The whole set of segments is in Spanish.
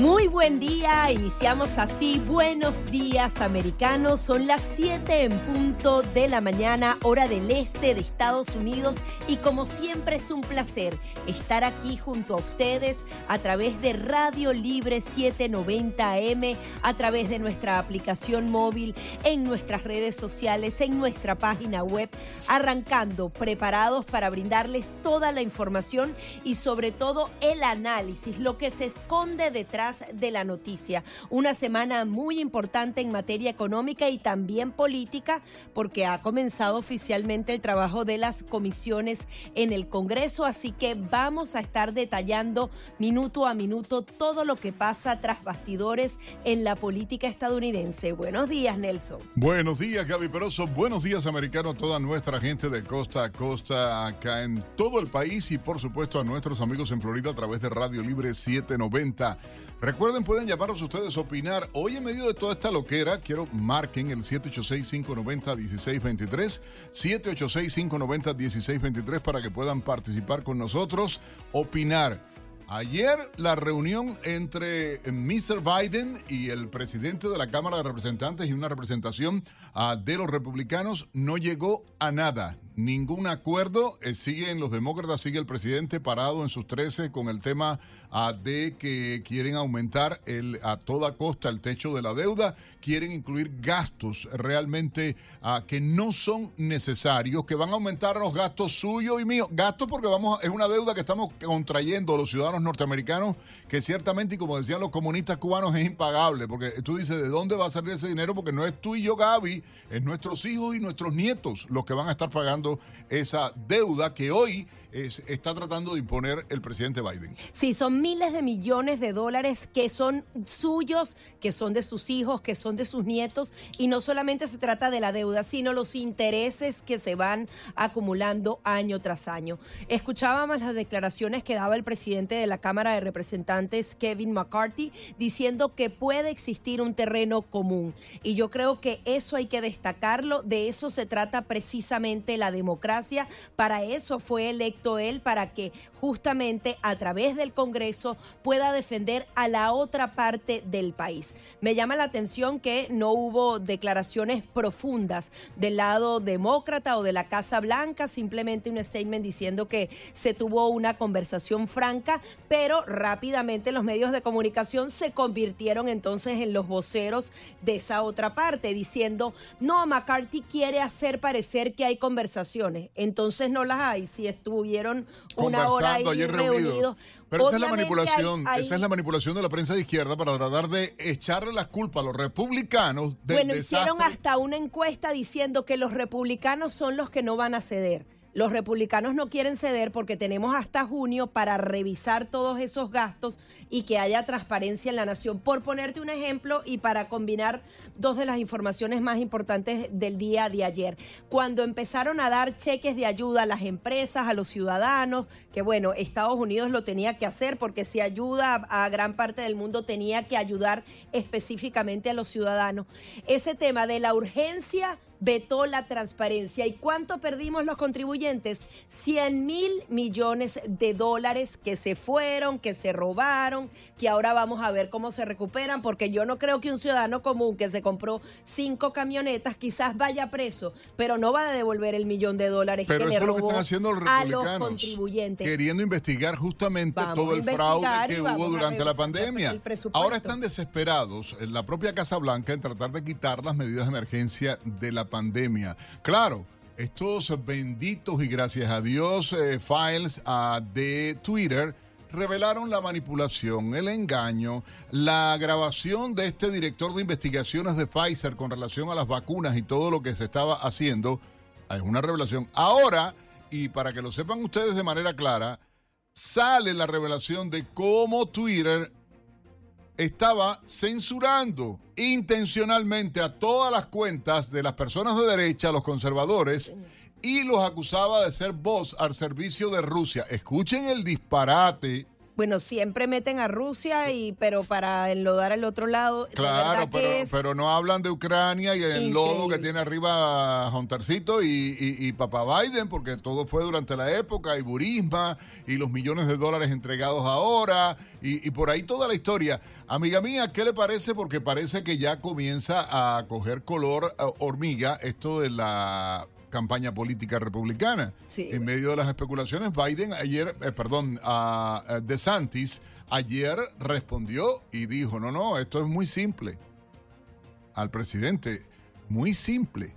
Muy buen día, iniciamos así. Buenos días americanos, son las 7 en punto de la mañana, hora del este de Estados Unidos y como siempre es un placer estar aquí junto a ustedes a través de Radio Libre 790 AM, a través de nuestra aplicación móvil, en nuestras redes sociales, en nuestra página web, arrancando, preparados para brindarles toda la información y sobre todo el análisis, lo que se esconde detrás de la noticia. Una semana muy importante en materia económica y también política porque ha comenzado oficialmente el trabajo de las comisiones en el Congreso, así que vamos a estar detallando minuto a minuto todo lo que pasa tras bastidores en la política estadounidense. Buenos días, Nelson. Buenos días, Gaby Peroso. Buenos días, americano, toda nuestra gente de costa a costa acá en todo el país y por supuesto a nuestros amigos en Florida a través de Radio Libre 790. Recuerden, pueden llamarnos ustedes a opinar. Hoy en medio de toda esta loquera, quiero marquen el 786-590-1623, 786-590-1623 para que puedan participar con nosotros, opinar. Ayer la reunión entre Mr. Biden y el presidente de la Cámara de Representantes y una representación uh, de los republicanos no llegó a nada ningún acuerdo. Eh, siguen los demócratas, sigue el presidente parado en sus 13 con el tema ah, de que quieren aumentar el, a toda costa el techo de la deuda, quieren incluir gastos realmente ah, que no son necesarios, que van a aumentar los gastos suyos y míos. Gastos porque vamos, es una deuda que estamos contrayendo los ciudadanos norteamericanos, que ciertamente, y como decían los comunistas cubanos, es impagable, porque tú dices, ¿de dónde va a salir ese dinero? Porque no es tú y yo, Gaby, es nuestros hijos y nuestros nietos los que van a estar pagando esa deuda que hoy está tratando de imponer el presidente Biden. Sí, son miles de millones de dólares que son suyos, que son de sus hijos, que son de sus nietos, y no solamente se trata de la deuda, sino los intereses que se van acumulando año tras año. Escuchábamos las declaraciones que daba el presidente de la Cámara de Representantes, Kevin McCarthy, diciendo que puede existir un terreno común. Y yo creo que eso hay que destacarlo, de eso se trata precisamente la democracia, para eso fue electo él, para que justamente a través del Congreso pueda defender a la otra parte del país. Me llama la atención que no hubo declaraciones profundas del lado demócrata o de la Casa Blanca, simplemente un statement diciendo que se tuvo una conversación franca, pero rápidamente los medios de comunicación se convirtieron entonces en los voceros de esa otra parte, diciendo, no, McCarthy quiere hacer parecer que hay conversaciones, entonces no las hay, si estuvieron una hora ahí reunidos. Pero esa es la manipulación, esa es la manipulación de la prensa de izquierda para tratar de echarle las culpas a los republicanos del Bueno, desastre. hicieron hasta una encuesta diciendo que los republicanos son los que no van a ceder. Los republicanos no quieren ceder porque tenemos hasta junio para revisar todos esos gastos y que haya transparencia en la nación. Por ponerte un ejemplo y para combinar dos de las informaciones más importantes del día de ayer. Cuando empezaron a dar cheques de ayuda a las empresas, a los ciudadanos, que bueno, Estados Unidos lo tenía que hacer porque si ayuda a, gran parte del mundo tenía que ayudar específicamente a los ciudadanos. Ese tema de la urgencia vetó la transparencia. ¿Y cuánto perdimos los contribuyentes? 100 mil millones de dólares que se fueron, que se robaron, que ahora vamos a ver cómo se recuperan, porque yo no creo que un ciudadano común que se compró cinco camionetas quizás vaya preso, pero no va a devolver el millón de dólares pero que eso le es lo que robó están haciendo los a los republicanos, contribuyentes. Queriendo investigar justamente Vamos todo el fraude que hubo durante la pandemia. Ahora están desesperados en la propia Casa Blanca en tratar de quitar las medidas de emergencia de la pandemia. Claro, estos benditos y gracias a Dios eh, files ah, de Twitter revelaron la manipulación, el engaño, la grabación de este director de investigaciones de Pfizer con relación a las vacunas y todo lo que se estaba haciendo. Es una revelación. Ahora, y para que lo sepan ustedes de manera clara, sale la revelación de cómo Twitter estaba censurando intencionalmente a todas las cuentas de las personas de derecha, los conservadores, y los acusaba de ser voz al servicio de Rusia. Escuchen el disparate Bueno, siempre meten a Rusia y pero para enlodar al otro lado. Claro, pero, pero no hablan de Ucrania y el lodo que tiene arriba Juntarcito y, y, y papá Biden, porque todo fue durante la época, y Burisma, y los millones de dólares entregados ahora, y, y por ahí toda la historia. Amiga mía, ¿qué le parece? Porque parece que ya comienza a coger color eh, hormiga esto de la campaña política republicana. Sí. En medio de las especulaciones, Biden ayer, eh, perdón, a a DeSantis ayer respondió y dijo, no, no, esto es muy simple. Al presidente, muy simple.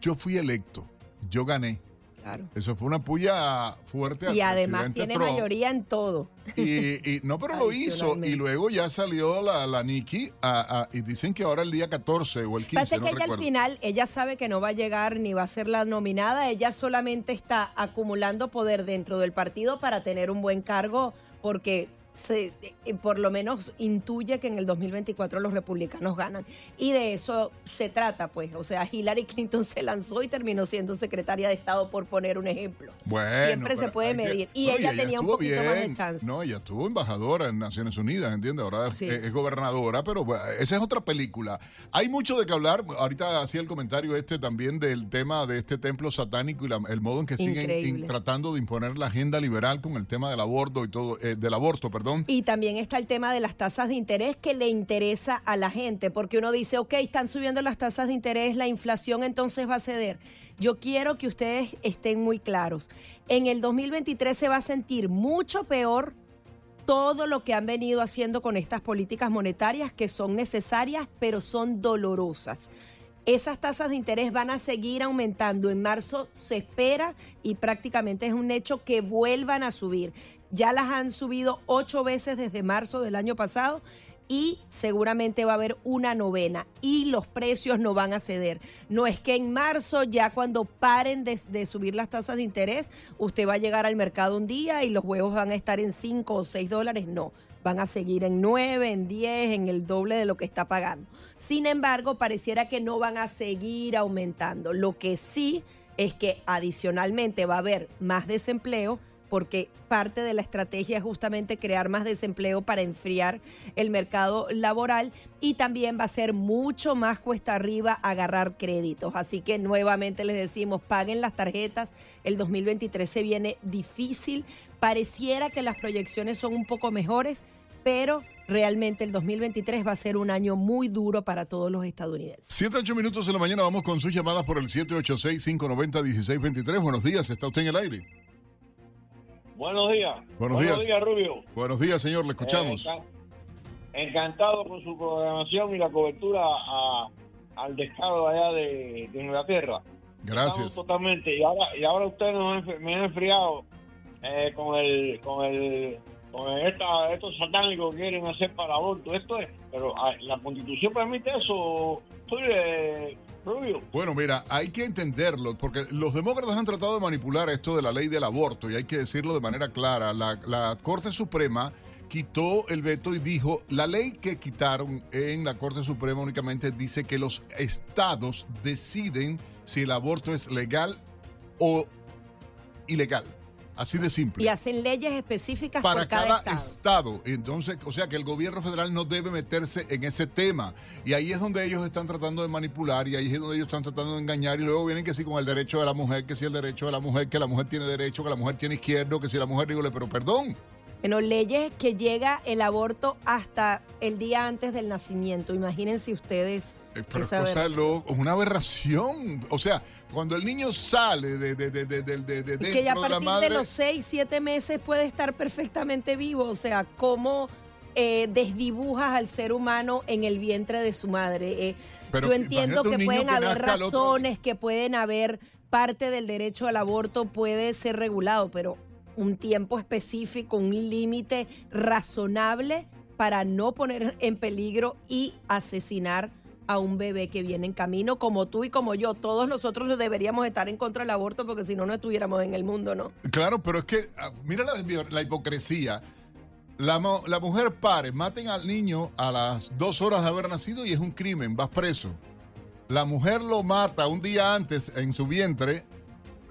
Yo fui electo, yo gané. Claro. Eso fue una puya fuerte. Y además tiene Trump. mayoría en todo. Y, y- no, pero lo hizo. Y luego ya salió la, la Nikki a- a- y dicen que ahora el día 14 o el 15, Pasa no que ella al final, ella sabe que no va a llegar ni va a ser la nominada, ella solamente está acumulando poder dentro del partido para tener un buen cargo, porque se, eh, por lo menos intuye que en el 2024 los republicanos ganan. Y de eso se trata, pues. O sea, Hillary Clinton se lanzó y terminó siendo secretaria de Estado, por poner un ejemplo. Bueno, Siempre se puede que- medir. Y ella tenía un poquito más de chance. No, ella estuvo embajadora en Naciones Unidas, ¿entiendes? Ahora es- Sí. es, es gobernadora, pero bueno, esa es otra película. Hay mucho de qué hablar. Ahorita hacía el comentario este también del tema de este templo satánico y la- el modo en que siguen in- tratando de imponer la agenda liberal con el tema del aborto y todo, eh, del aborto, perdón. Y también está el tema de las tasas de interés que le interesa a la gente, porque uno dice, ok, están subiendo las tasas de interés, la inflación entonces va a ceder. Yo quiero que ustedes estén muy claros. En el 2023 se va a sentir mucho peor todo lo que han venido haciendo con estas políticas monetarias que son necesarias, pero son dolorosas. Esas tasas de interés van a seguir aumentando. En marzo se espera y prácticamente es un hecho que vuelvan a subir. Ya las han subido ocho veces desde marzo del año pasado y seguramente va a haber una novena y los precios no van a ceder. No es que en marzo ya cuando paren de, subir las tasas de interés, usted va a llegar al mercado un día y los huevos van a estar en 5 o 6 dólares. No, van a seguir en 9, en 10, en el doble de lo que está pagando. Sin embargo, pareciera que no van a seguir aumentando. Lo que sí es que adicionalmente va a haber más desempleo porque parte de la estrategia es justamente crear más desempleo para enfriar el mercado laboral y también va a ser mucho más cuesta arriba agarrar créditos. Así que nuevamente les decimos, paguen las tarjetas, el 2023 se viene difícil, pareciera que las proyecciones son un poco mejores, pero realmente el 2023 va a ser un año muy duro para todos los estadounidenses. 7, 8 minutos de la mañana, vamos con sus llamadas por el 786-590-1623. Buenos días, está usted en el aire. Buenos días. Buenos días. Rubio. Buenos días, señor, le escuchamos. Eh, enca- encantado con su programación y la cobertura a- al descaro allá de, de Inglaterra. Estamos Gracias. totalmente. Y ahora, y ahora usted nos me ha enfriado eh, con el con el esta, estos satánicos quieren hacer para aborto. Esto es, pero ah, la Constitución permite eso. Eh, Rubio. Bueno, mira, hay que entenderlo, porque los demócratas han tratado de manipular esto de la ley del aborto, y hay que decirlo de manera clara. La, la Corte Suprema quitó el veto y dijo, la ley que quitaron en la Corte Suprema únicamente dice que los estados deciden si el aborto es legal o ilegal. Así de simple. Y hacen leyes específicas para por cada, cada estado. estado. Entonces, o sea que el gobierno federal no debe meterse en ese tema. Y ahí es donde ellos están tratando de manipular y ahí es donde ellos están tratando de engañar y luego vienen que sí con el derecho de la mujer, que si el derecho de la mujer, que la mujer tiene derecho, que la mujer tiene izquierdo, que si la mujer, dígole, pero perdón. Bueno, leyes que llega el aborto hasta el día antes del nacimiento. Imagínense ustedes. Eh, Pero esa cosa aberración. lo- una aberración. O sea, cuando el niño sale de, de, de, de, de- de- de Y que ya a dentro de la partir madre... de los 6, 7 meses puede estar perfectamente vivo. O sea, cómo eh, desdibujas al ser humano en el vientre de su madre. Eh, Pero yo entiendo que pueden que haber razones, que pueden haber parte del derecho al aborto puede ser regulado, pero un tiempo específico, un límite razonable para no poner en peligro y asesinar a un bebé que viene en camino, como tú y como yo. Todos nosotros deberíamos estar en contra del aborto porque si no, no estuviéramos en el mundo, ¿no? Claro, pero es que, ah, mira la, la hipocresía. La, la mujer pare, maten al niño a las dos horas de haber nacido y es un crimen, vas preso. La mujer lo mata un día antes en su vientre,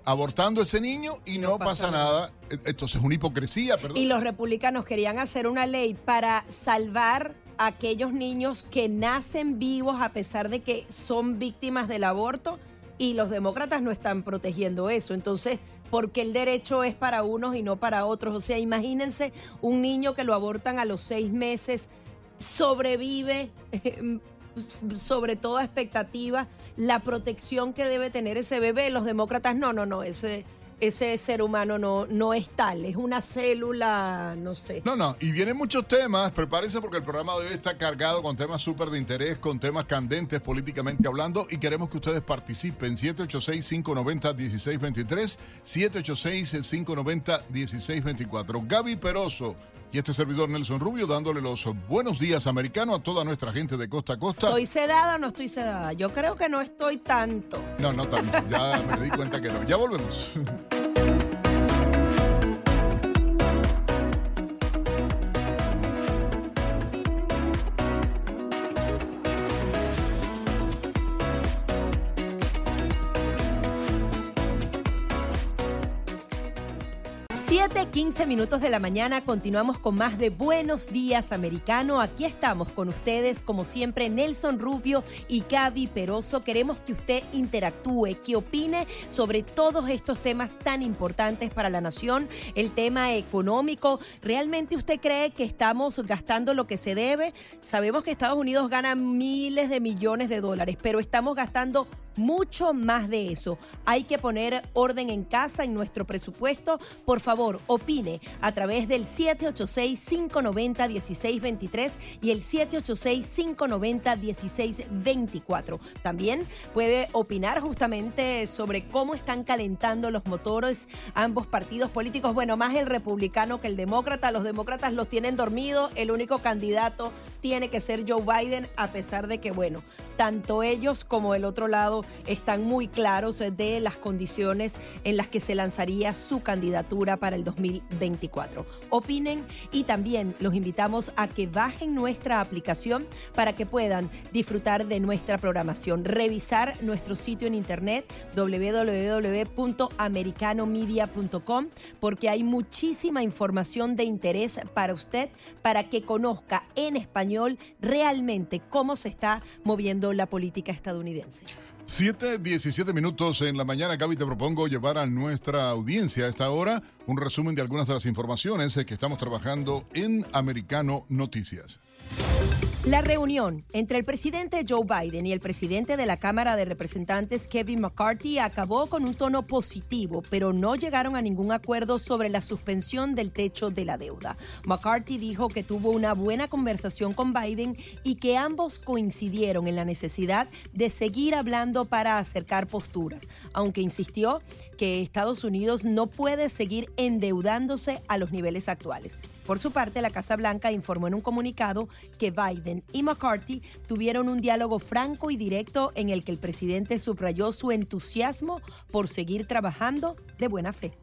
abortando ese niño y no, pasa, nada. Entonces es una hipocresía, perdón. Y los republicanos querían hacer una ley para salvar a aquellos niños que nacen vivos a pesar de que son víctimas del aborto y los demócratas no están protegiendo eso. Entonces, porque el derecho es para unos y no para otros. O sea, imagínense un niño que lo abortan a los seis meses, sobrevive sobre toda expectativa, la protección que debe tener ese bebé. Los demócratas, no, no, no, ese ese ser humano no, no es tal, es una célula, no sé. No, no, y vienen muchos temas, prepárense porque el programa de hoy está cargado con temas súper de interés, con temas candentes políticamente hablando y queremos que ustedes participen. 786-590-1623, 786-590-1624. Gaby Peroso y este servidor Nelson Rubio dándole los buenos días americanos a toda nuestra gente de costa a costa. ¿Estoy sedada o no estoy sedada? Yo creo que no estoy tanto. No, no tanto. Ya me di cuenta que no. Ya volvemos. 15 minutos de la mañana continuamos con más de Buenos Días Americano. Aquí estamos con ustedes, como siempre, Nelson Rubio y Gaby Peroso. Queremos que usted interactúe, que opine sobre todos estos temas tan importantes para la nación, el tema económico. ¿Realmente usted cree que estamos gastando lo que se debe? Sabemos que Estados Unidos gana miles de millones de dólares, pero estamos gastando mucho más de eso. Hay que poner orden en casa, en nuestro presupuesto. Por favor, opine a través del 786-590-1623 y el 786-590-1624. También puede opinar justamente sobre cómo están calentando los motores ambos partidos políticos. Bueno, más el republicano que el demócrata. Los demócratas los tienen dormidos. El único candidato tiene que ser Joe Biden, a pesar de que, bueno, tanto ellos como el otro lado están muy claros de las condiciones en las que se lanzaría su candidatura para el 2024. Opinen y también los invitamos a que bajen nuestra aplicación para que puedan disfrutar de nuestra programación, revisar nuestro sitio en internet www.americanomedia.com porque hay muchísima información de interés para usted para que conozca en español realmente cómo se está moviendo la política estadounidense. 7, 17 minutos en la mañana, Gaby, te propongo llevar a nuestra audiencia a esta hora un resumen de algunas de las informaciones que estamos trabajando en Americano Noticias. La reunión entre el presidente Joe Biden y el presidente de la Cámara de Representantes Kevin McCarthy acabó con un tono positivo, pero no llegaron a ningún acuerdo sobre la suspensión del techo de la deuda. McCarthy dijo que tuvo una buena conversación con Biden y que ambos coincidieron en la necesidad de seguir hablando para acercar posturas, aunque insistió que Estados Unidos no puede seguir endeudándose a los niveles actuales. Por su parte, la Casa Blanca informó en un comunicado que Biden y McCarthy tuvieron un diálogo franco y directo en el que el presidente subrayó su entusiasmo por seguir trabajando de buena fe.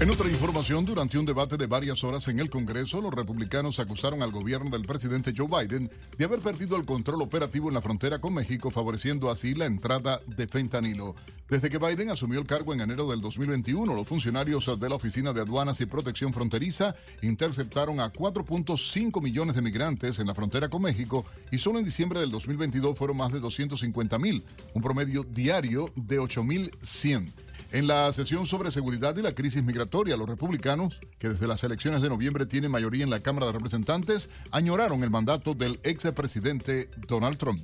En otra información, durante un debate de varias horas en el Congreso, los republicanos acusaron al gobierno del presidente Joe Biden de haber perdido el control operativo en la frontera con México, favoreciendo así la entrada de fentanilo. Desde que Biden asumió el cargo en enero del 2021, los funcionarios de la Oficina de Aduanas y Protección Fronteriza interceptaron a 4.5 millones de migrantes en la frontera con México y solo en diciembre del 2022 fueron más de 250 mil, un promedio diario de 8.100. En la sesión sobre seguridad y la crisis migratoria, los republicanos, que desde las elecciones de noviembre tienen mayoría en la Cámara de Representantes, añoraron el mandato del expresidente Donald Trump.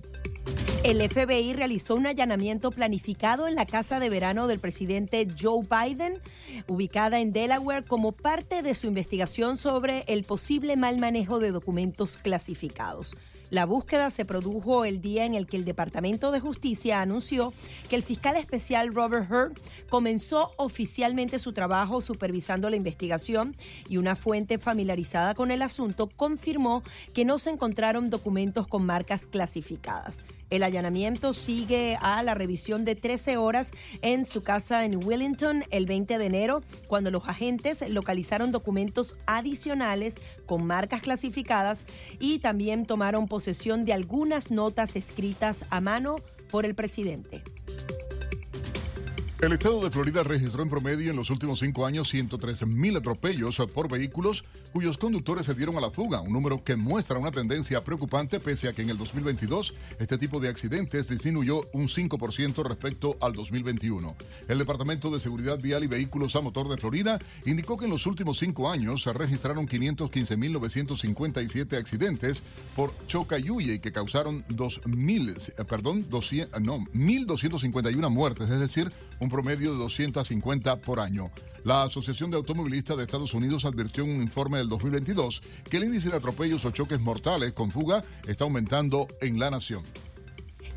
El FBI realizó un allanamiento planificado en la casa de verano del presidente Joe Biden, ubicada en Delaware, como parte de su investigación sobre el posible mal manejo de documentos clasificados. La búsqueda se produjo el día en el que el Departamento de Justicia anunció que el fiscal especial Robert Hurt comenzó oficialmente su trabajo supervisando la investigación y una fuente familiarizada con el asunto confirmó que no se encontraron documentos con marcas clasificadas. El allanamiento sigue a la revisión de 13 horas en su casa en Wellington el 20 de enero, cuando los agentes localizaron documentos adicionales con marcas clasificadas y también tomaron posesión de algunas notas escritas a mano por el presidente. El estado de Florida registró en promedio en los últimos cinco años 113.000 atropellos por vehículos cuyos conductores se dieron a la fuga, un número que muestra una tendencia preocupante pese a que en el 2022 este tipo de accidentes disminuyó un 5% respecto al 2021. El Departamento de Seguridad Vial y Vehículos a Motor de Florida indicó que en los últimos cinco años se registraron 515.957 accidentes por choca y que causaron 2.000, eh, perdón, 200, no, 1.251 muertes, es decir, un promedio de 250 por año. La Asociación de Automovilistas de Estados Unidos advirtió en un informe del 2022 que el índice de atropellos o choques mortales con fuga está aumentando en la nación.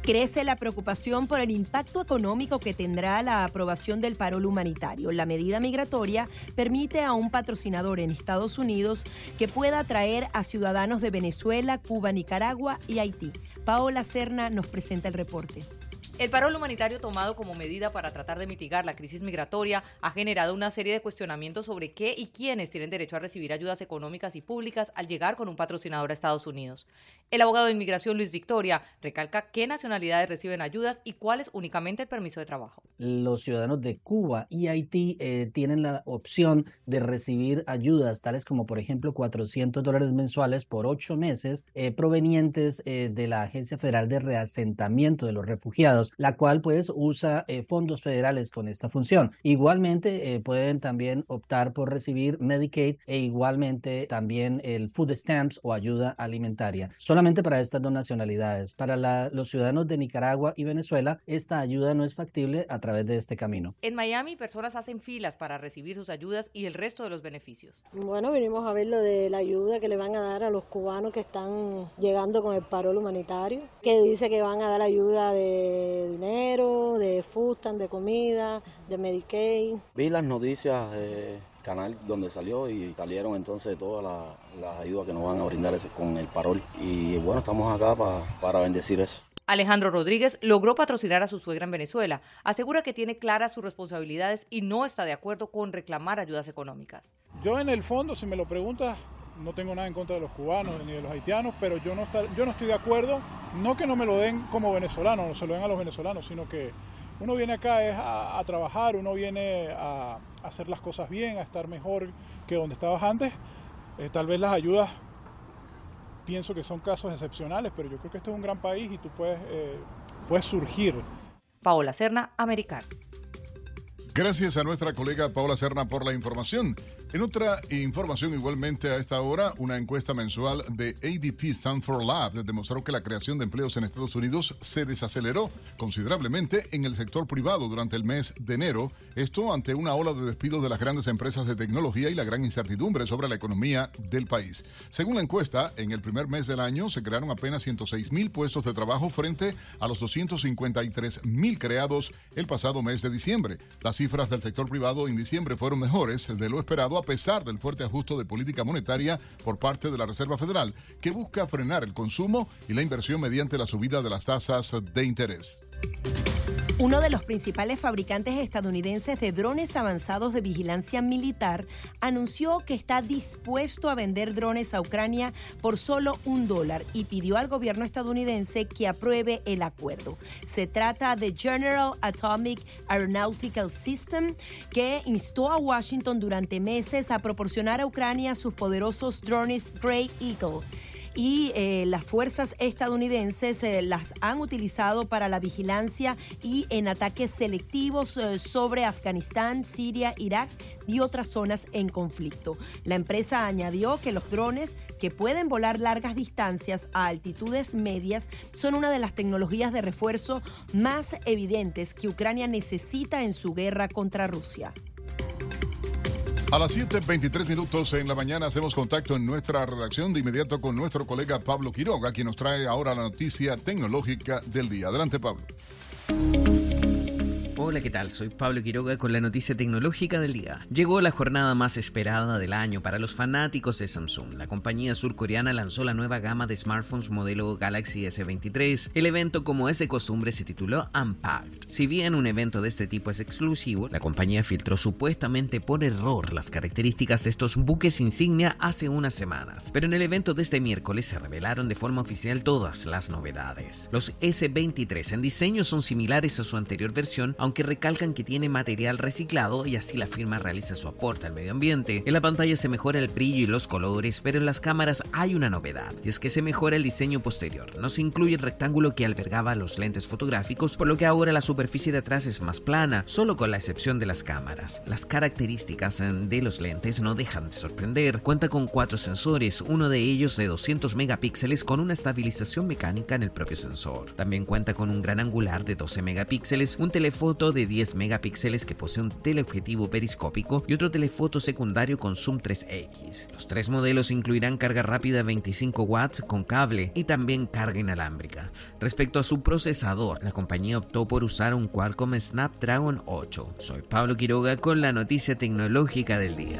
Crece la preocupación por el impacto económico que tendrá la aprobación del parol humanitario. La medida migratoria permite a un patrocinador en Estados Unidos que pueda traer a ciudadanos de Venezuela, Cuba, Nicaragua y Haití. Paola Serna nos presenta el reporte. El paro humanitario tomado como medida para tratar de mitigar la crisis migratoria ha generado una serie de cuestionamientos sobre qué y quiénes tienen derecho a recibir ayudas económicas y públicas al llegar con un patrocinador a Estados Unidos. El abogado de inmigración Luis Victoria recalca qué nacionalidades reciben ayudas y cuál es únicamente el permiso de trabajo. Los ciudadanos de Cuba y Haití eh, tienen la opción de recibir ayudas tales como por ejemplo 400 dólares mensuales por ocho meses eh, provenientes eh, de la Agencia Federal de Reasentamiento de los Refugiados la cual pues usa fondos federales con esta función. Igualmente pueden también optar por recibir Medicaid e igualmente también el Food Stamps o ayuda alimentaria. Solamente para estas dos nacionalidades. Para los ciudadanos de Nicaragua y Venezuela, esta ayuda no es factible a través de este camino. En Miami, personas hacen filas para recibir sus ayudas y el resto de los beneficios. Bueno, vinimos a ver lo de la ayuda que le van a dar a los cubanos que están llegando con el parol humanitario, que dice que van a dar ayuda de dinero, de Fustan, de comida, de Medicaid. Vi las noticias del canal donde salió y salieron entonces todas las ayudas que nos van a brindar con el parol. Y bueno, estamos acá para bendecir eso. Alejandro Rodríguez logró patrocinar a su suegra en Venezuela. Asegura que tiene claras sus responsabilidades y no está de acuerdo con reclamar ayudas económicas. Yo en el fondo, si me lo preguntas, no tengo nada en contra de los cubanos ni de los haitianos, pero yo no, yo no estoy de acuerdo, no que no me lo den como venezolano, no se lo den a los venezolanos, sino que uno viene acá es a, trabajar, uno viene a, hacer las cosas bien, a estar mejor que donde estabas antes. Eh, tal vez las ayudas, pienso que son casos excepcionales, pero yo creo que este es un gran país y tú puedes, eh, puedes surgir. Paola Serna, Americano. Gracias a nuestra colega Paola Serna por la información. En otra información igualmente a esta hora, una encuesta mensual de ADP Stanford Lab demostró que la creación de empleos en Estados Unidos se desaceleró considerablemente en el sector privado durante el mes de enero, esto ante una ola de despidos de las grandes empresas de tecnología y la gran incertidumbre sobre la economía del país. Según la encuesta, en el primer mes del año se crearon apenas 106 mil puestos de trabajo frente a los 253 mil creados el pasado mes de diciembre. Las cifras del sector privado en diciembre fueron mejores de lo esperado a pesar del fuerte ajuste de política monetaria por parte de la Reserva Federal, que busca frenar el consumo y la inversión mediante la subida de las tasas de interés. Uno de los principales fabricantes estadounidenses de drones avanzados de vigilancia militar anunció que está dispuesto a vender drones a Ucrania por solo un dólar y pidió al gobierno estadounidense que apruebe el acuerdo. Se trata de General Atomic Aeronautical System, que instó a Washington durante meses a proporcionar a Ucrania sus poderosos drones Grey Eagle y eh, las fuerzas estadounidenses eh, las han utilizado para la vigilancia y en ataques selectivos eh, sobre Afganistán, Siria, Irak y otras zonas en conflicto. La empresa añadió que los drones que pueden volar largas distancias a altitudes medias son una de las tecnologías de refuerzo más evidentes que Ucrania necesita en su guerra contra Rusia. A las 7.23 minutos en la mañana hacemos contacto en nuestra redacción de inmediato con nuestro colega Pablo Quiroga, quien nos trae ahora la noticia tecnológica del día. Adelante, Pablo. Hola, ¿qué tal? Soy Pablo Quiroga con la noticia tecnológica del día. Llegó la jornada más esperada del año para los fanáticos de Samsung. La compañía surcoreana lanzó la nueva gama de smartphones modelo Galaxy S23. El evento, como es de costumbre, se tituló Unpacked. Si bien un evento de este tipo es exclusivo, la compañía filtró supuestamente por error las características de estos buques insignia hace unas semanas. Pero en el evento de este miércoles se revelaron de forma oficial todas las novedades. Los S23 en diseño son similares a su anterior versión, aunque recalcan que tiene material reciclado y así la firma realiza su aporte al medio ambiente. En la pantalla se mejora el brillo y los colores, pero en las cámaras hay una novedad, y es que se mejora el diseño posterior. No se incluye el rectángulo que albergaba los lentes fotográficos, por lo que ahora la superficie de atrás es más plana, solo con la excepción de las cámaras. Las características eh, de los lentes no dejan de sorprender. Cuenta con cuatro sensores, uno de ellos de 200 megapíxeles con una estabilización mecánica en el propio sensor. También cuenta con un gran angular de 12 megapíxeles, un telefoto de 10 megapíxeles que posee un teleobjetivo periscópico y otro telefoto secundario con zoom 3X. Los tres modelos incluirán carga rápida 25 watts con cable y también carga inalámbrica. Respecto a su procesador, la compañía optó por usar un Qualcomm Snapdragon 8. Soy Pablo Quiroga con la noticia tecnológica del día.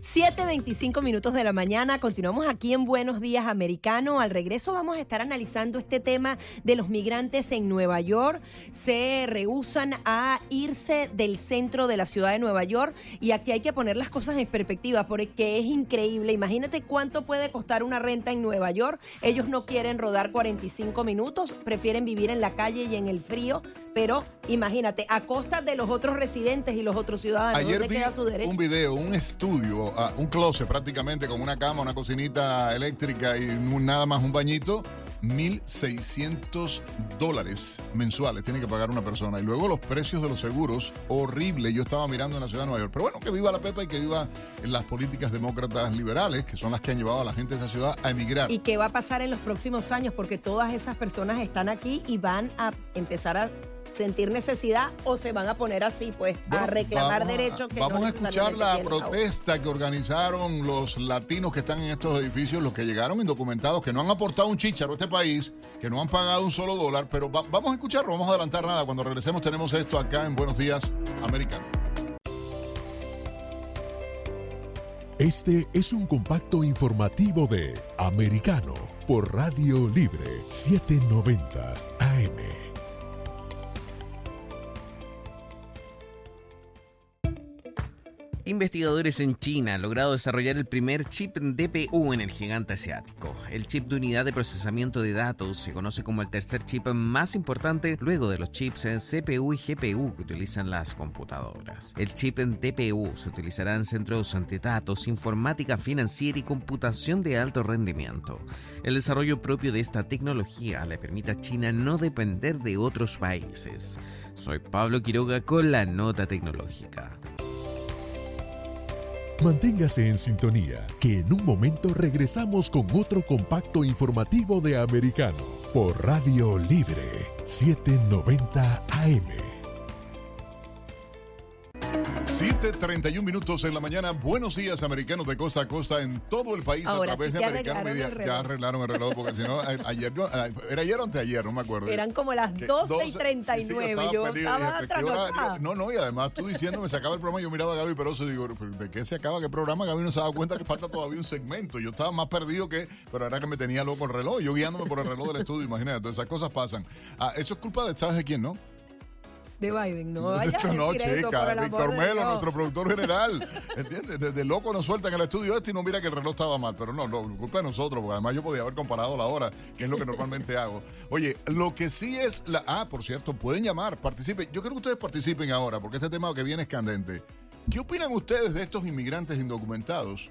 7.25 minutos de la mañana, continuamos aquí en Buenos Días Americano. Al regreso vamos a estar analizando este tema de los migrantes en Nueva York. Se rehusan a irse del centro de la ciudad de Nueva York y aquí hay que poner las cosas en perspectiva porque es increíble. Imagínate cuánto puede costar una renta en Nueva York. Ellos no quieren rodar 45 minutos, prefieren vivir en la calle y en el frío, pero imagínate, a costa de los otros residentes y los otros ciudadanos. Ayer ¿Dónde vi queda su derecho? un video, un estudio, ah, un closet prácticamente con una cama, una cocinita eléctrica y nada más un bañito. 1.600 dólares mensuales tiene que pagar una persona. Y luego los precios de los seguros, horrible. Yo estaba mirando en la ciudad de Nueva York. Pero bueno, que viva la Pepa y que viva las políticas demócratas liberales, que son las que han llevado a la gente de esa ciudad a emigrar. ¿Y qué va a pasar en los próximos años? Porque todas esas personas están aquí y van a empezar a sentir necesidad o se van a poner así, pues, a reclamar vamos derechos que Vamos no a escuchar la ahora. protesta que organizaron los latinos que están en estos edificios, los que llegaron indocumentados, que no han aportado un chícharo a este país, que no han pagado un solo dólar, pero va- vamos a escucharlo, vamos a adelantar nada. Cuando regresemos tenemos esto acá en Buenos Días, Americano. Este es un compacto informativo de Americano por Radio Libre 790 AM. Investigadores en China han logrado desarrollar el primer chip DPU en el gigante asiático. El chip de unidad de procesamiento de datos se conoce como el tercer chip más importante luego de los chips en CPU y GPU que utilizan las computadoras. El chip en DPU se utilizará en centros de datos, informática financiera y computación de alto rendimiento. El desarrollo propio de esta tecnología le permite a China no depender de otros países. Soy Pablo Quiroga con la nota tecnológica. Manténgase en sintonía, que en un momento regresamos con otro compacto informativo de Americano por Radio Libre 790 AM. 7.31 minutos en la mañana. Buenos días, americanos de costa a costa en todo el país Ahora a través sí de Americano Media. Ya arreglaron el reloj, porque si no, ayer, a- era ayer o anteayer, no me acuerdo. Eran como las Que 12 y 12, 39. sí, sí, yo estaba trasnochada. No, no, y además tú diciéndome se acaba el programa, yo miraba a Gaby Peroso y digo, ¿pero ¿de qué se acaba qué programa? Gaby no se ha dado cuenta que falta todavía un segmento. Yo estaba más perdido que, pero era que me tenía loco el reloj, yo guiándome por el reloj del estudio, imagínate, entonces esas cosas pasan. Ah, eso es culpa de, ¿sabes de quién, no? De Biden, no vaya a no, chica, Víctor Melo, nuestro productor general. ¿Entiendes? Desde loco nos sueltan el estudio este y no mira que el reloj estaba mal. Pero no, no, culpa de nosotros, porque además yo podía haber comparado la hora, que es lo que normalmente hago. Oye, lo que sí es la. Ah, por cierto, pueden llamar, participen. Yo quiero que ustedes participen ahora, porque este tema que viene es candente. ¿Qué opinan ustedes de estos inmigrantes indocumentados?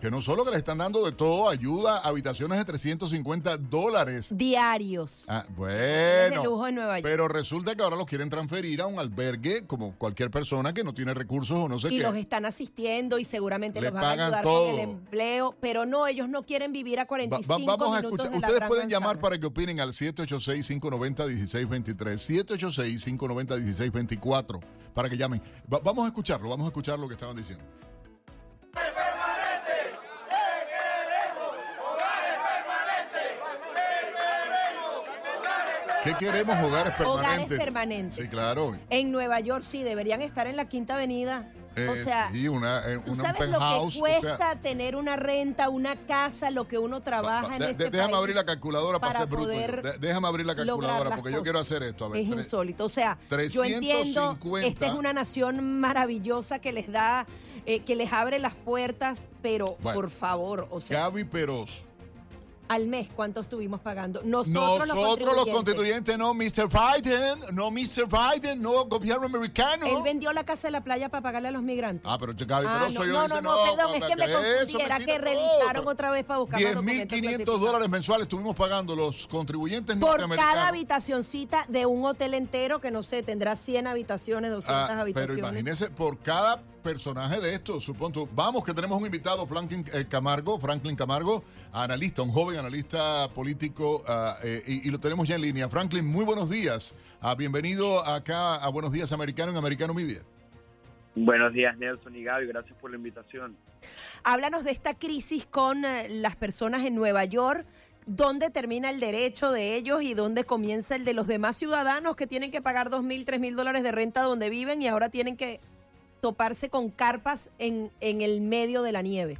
Que no solo que les están dando de todo ayuda, habitaciones de 350 dólares. Diarios. Ah, bueno. lujo en Nueva York. Pero resulta que ahora los quieren transferir a un albergue como cualquier persona que no tiene recursos o no sé y qué. los están asistiendo y seguramente Le los van a ayudar todo. con el empleo, pero no, ellos no quieren vivir a Va- 45 va- vamos a escuchar. de Ustedes pueden llamar para que opinen al 786-590-1623. 786-590-1624. Para que llamen. Va- vamos a escucharlo, vamos a escuchar lo que estaban diciendo. ¿Qué queremos? Hogares permanentes. Hogares permanentes. Sí, claro. En Nueva York sí, deberían estar en la Quinta Avenida. Eh, o sea, sí, una, eh, ¿Tú una- sabes lo que o sea, cuesta tener una renta, una casa, lo que uno trabaja en de- este déjame país abrir la calculadora para, ser bruto. De- déjame abrir la calculadora porque yo quiero hacer esto. A ver, es tres- insólito. O sea, yo entiendo, 350. esta es una nación maravillosa que les da, eh, que les abre las puertas, pero Bueno. por favor, o sea, Gaby Peroz. Al mes, ¿cuánto estuvimos pagando? Nosotros, Nosotros los contribuyentes. constituyentes, no Mr. Biden, no Mr. Biden, no gobierno americano. Él vendió la casa de la playa para pagarle a los migrantes. Ah, pero Gaby Ah, Peroz no, soy yo. no, no, no, perdón, es que me ¿qué confundí, era que no. revisaron otra vez para buscar los 10.500 documentos dólares mensuales estuvimos pagando los contribuyentes Por cada norteamericanos. habitacioncita de un hotel entero que no sé, tendrá 100 habitaciones, 200 Ah, pero habitaciones. imagínese por cada personaje de estos, supongo. Vamos que tenemos un invitado, Franklin eh, Camargo, Franklin Camargo, analista, un joven analista político, eh, y, y lo tenemos ya en línea. Franklin, muy buenos días. Ah, bienvenido acá a Buenos Días Americano en Americano Media. Buenos días, Nelson y Gaby. Gracias por la invitación. Háblanos de esta crisis con eh, las personas en Nueva York. ¿Dónde termina el derecho de ellos y dónde comienza el de los demás ciudadanos que tienen que pagar dos mil, tres mil dólares de renta donde viven y ahora tienen que toparse con carpas en, en el medio de la nieve?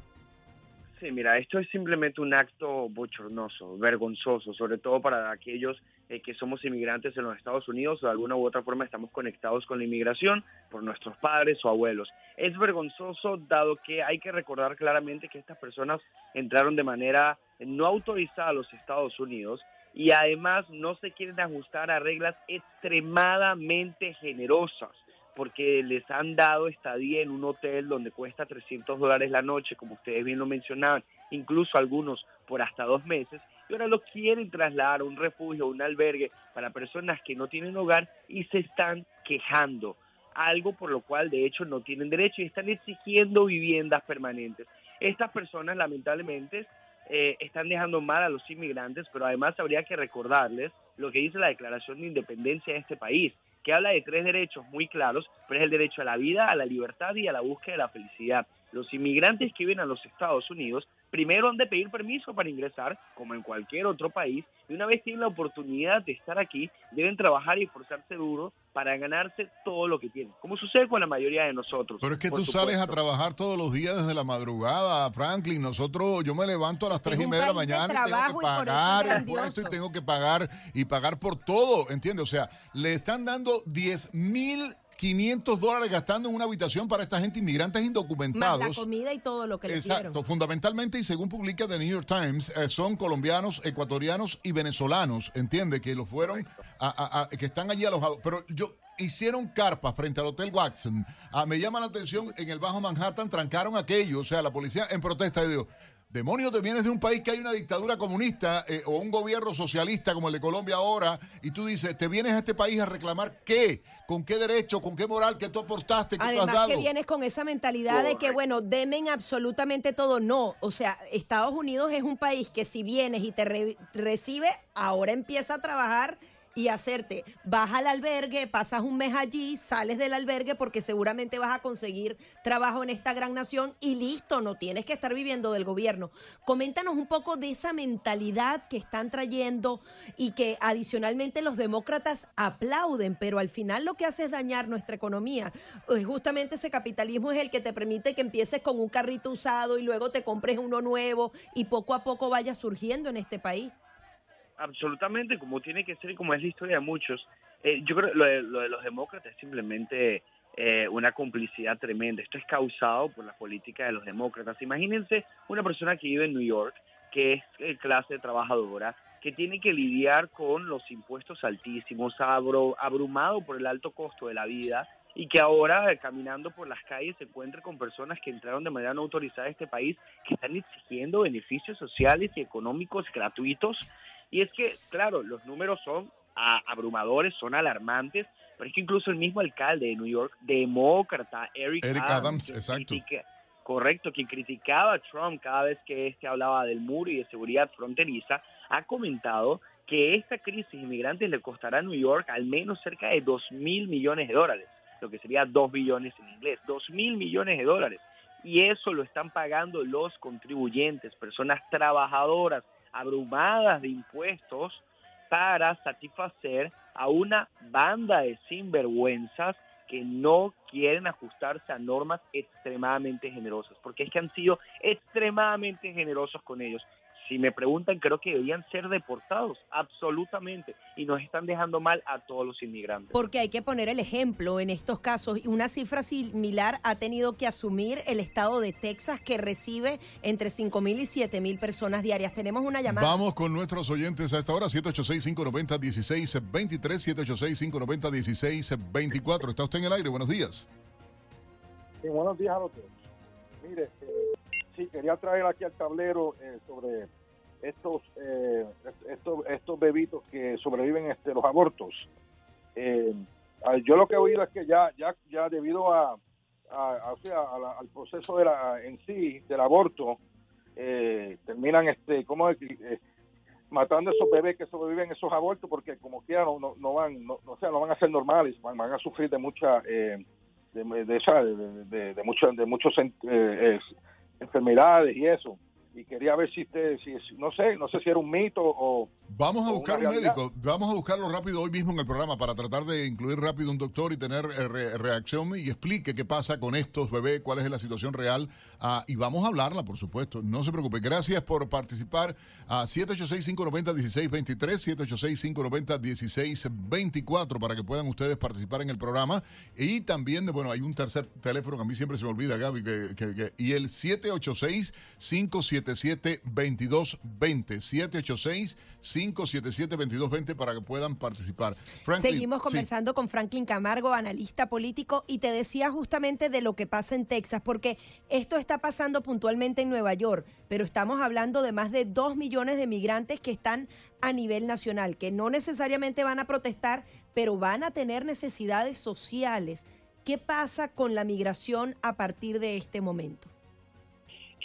Sí, mira, esto es simplemente un acto bochornoso, vergonzoso, sobre todo para aquellos eh, que somos inmigrantes en los Estados Unidos o de alguna u otra forma estamos conectados con la inmigración por nuestros padres o abuelos. Es vergonzoso dado que hay que recordar claramente que estas personas entraron de manera no autorizada a los Estados Unidos y además no se quieren ajustar a reglas extremadamente generosas porque les han dado estadía en un hotel donde cuesta 300 dólares la noche, como ustedes bien lo mencionaban, incluso algunos por hasta dos meses, y ahora lo quieren trasladar a un refugio, un albergue para personas que no tienen hogar y se están quejando, algo por lo cual de hecho no tienen derecho y están exigiendo viviendas permanentes. Estas personas lamentablemente eh, están dejando mal a los inmigrantes, pero además habría que recordarles lo que dice la Declaración de Independencia de este país, que habla de tres derechos muy claros, pero es el derecho a la vida, a la libertad y a la búsqueda de la felicidad. Los inmigrantes que vienen a los Estados Unidos primero han de pedir permiso para ingresar, como en cualquier otro país, y una vez tienen la oportunidad de estar aquí, deben trabajar y esforzarse duro para ganarse todo lo que tienen, como sucede con la mayoría de nosotros. Pero es que tú sales a trabajar todos los días desde la madrugada, Franklin. Nosotros, yo me levanto a las tres y media de la de mañana y tengo que pagar impuestos y tengo que pagar y pagar por todo, ¿entiendes? O sea, le están dando 10 mil 500 dólares gastando en una habitación para esta gente inmigrantes Más la indocumentados. comida y todo lo que le Exacto, dieron. fundamentalmente y según publica The New York Times, eh, son colombianos, ecuatorianos y venezolanos, entiende que lo fueron, a- a- a- que están allí alojados. Pero yo hicieron carpas frente al Hotel Watson. Ah, me llama la atención, en el Bajo Manhattan trancaron aquello, o sea, la policía en protesta y digo, Demonio, te vienes de un país que hay una dictadura comunista eh, o un gobierno socialista como el de Colombia ahora, y tú dices, te vienes a este país a reclamar qué, con qué derecho, con qué moral, qué tú aportaste, qué tú has dado. que vienes con esa mentalidad de que, bueno, demen absolutamente todo. No, o sea, Estados Unidos es un país que si vienes y te re- recibe, ahora empieza a trabajar y hacerte, vas al albergue, pasas un mes allí, sales del albergue porque seguramente vas a conseguir trabajo en esta gran nación y listo, no tienes que estar viviendo del gobierno. Coméntanos un poco de esa mentalidad que están trayendo y que adicionalmente los demócratas aplauden, pero al final lo que hace es dañar nuestra economía. Pues justamente ese capitalismo es el que te permite que empieces con un carrito usado y luego te compres uno nuevo y poco a poco vaya surgiendo en este país. Absolutamente como tiene que ser y como es la historia de muchos. Eh, yo creo que lo de, lo de los demócratas es simplemente eh, una complicidad tremenda. Esto es causado por las políticas de los demócratas. Imagínense una persona que vive en New York, que es eh, clase trabajadora, que tiene que lidiar con los impuestos altísimos, abro- abrumado por el alto costo de la vida y que ahora eh, caminando por las calles se encuentre con personas que entraron de manera no autorizada a este país que están exigiendo beneficios sociales y económicos gratuitos y es que, claro, los números son abrumadores, son alarmantes, pero es que incluso el mismo alcalde de New York, demócrata, Eric, Eric Adams, exacto. critica- correcto, quien criticaba a Trump cada vez que este hablaba del muro y de seguridad fronteriza, ha comentado que esta crisis inmigrantes le costará a New York al menos cerca de 2 mil millones de dólares, lo que sería 2 billones en inglés, 2 mil millones de dólares. Y eso lo están pagando los contribuyentes, personas trabajadoras, abrumadas de impuestos para satisfacer a una banda de sinvergüenzas que no quieren ajustarse a normas extremadamente generosas, porque es que han sido extremadamente generosos con ellos si me preguntan, creo que deberían ser deportados, absolutamente, y nos están dejando mal a todos los inmigrantes. Porque hay que poner el ejemplo en estos casos. Una cifra similar ha tenido que asumir el estado de Texas, que recibe entre 5 mil y 7 mil personas diarias. Tenemos una llamada. Vamos con nuestros oyentes a esta hora, 786-590-1623, 786-590-1624. Está usted en el aire, buenos días. Sí, buenos días a los Mire, eh, sí, quería traer aquí al tablero eh, sobre estos, eh, estos estos bebitos que sobreviven este los abortos. Eh, yo lo que he oído es que ya ya ya debido a, al proceso de la, en sí del aborto terminan este como matando a esos bebés que sobreviven esos abortos porque como quiera no, no, van no, sea, no van a ser normales van, a sufrir de mucha de, de, de, de, mucho, de muchos enfermedades y eso y quería ver si usted, si, no sé, no sé si era un mito o... Vamos a buscar un médico, vamos a buscarlo rápido hoy mismo en el programa para tratar de incluir rápido un doctor y tener eh, reacción y explique qué pasa con estos bebés, cuál es la situación real ah, y vamos a hablarla, por supuesto, no se preocupe. Gracias por participar a 786-590-1623, 786-590-1624 para que puedan ustedes participar en el programa. Y también, bueno, hay un tercer teléfono que a mí siempre se me olvida, Gaby, que, y el 786 57 787-2220. 786-577-2220 para que puedan participar. Seguimos conversando con Franklin Camargo, analista político, y te decía justamente de lo que pasa en Texas, porque esto está pasando puntualmente en Nueva York, pero estamos hablando de más de 2 millones de migrantes que están a nivel nacional, que no necesariamente van a protestar, pero van a tener necesidades sociales. ¿Qué pasa con la migración a partir de este momento?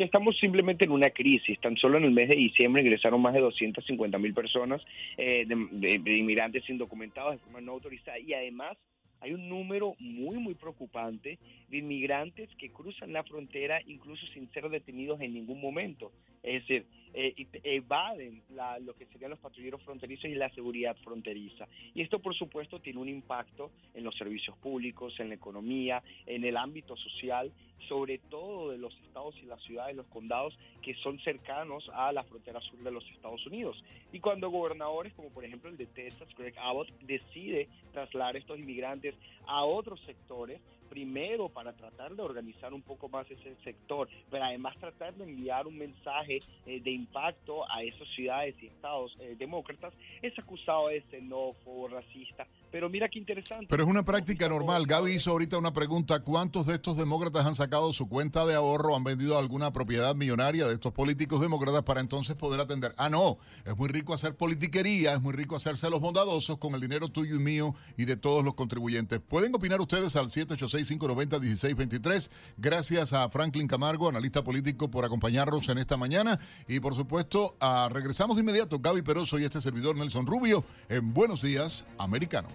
Estamos simplemente en una crisis. Tan solo en el mes de diciembre ingresaron más de 250 mil personas eh, de, inmigrantes indocumentados de forma no autorizada y además hay un número muy, muy preocupante de inmigrantes que cruzan la frontera incluso sin ser detenidos en ningún momento. Es decir, eh, evaden lo que serían los patrulleros fronterizos y la seguridad fronteriza. Y esto, por supuesto, tiene un impacto en los servicios públicos, en la economía, en el ámbito social, sobre todo de los estados y las ciudades, los condados que son cercanos a la frontera sur de los Estados Unidos. Y cuando gobernadores, como por ejemplo el de Texas, Greg Abbott, decide trasladar estos inmigrantes a otros sectores, primero para tratar de organizar un poco más ese sector, pero además tratar de enviar un mensaje eh, de impacto a esas ciudades y estados eh, demócratas, es acusado de xenófobo, racista, pero mira qué interesante. Pero es una práctica normal. Gaby hizo ahorita una pregunta, ¿cuántos de estos demócratas han sacado su cuenta de ahorro, han vendido alguna propiedad millonaria de estos políticos demócratas para entonces poder atender? Ah, no, es muy rico hacer politiquería, es muy rico hacerse los bondadosos con el dinero tuyo y mío y de todos los contribuyentes. Pueden opinar ustedes al 786 590-1623. Gracias a Franklin Camargo, analista político, por acompañarnos en esta mañana. Y por supuesto, a, regresamos de inmediato Gaby Peroso y este servidor Nelson Rubio en Buenos Días, Americano.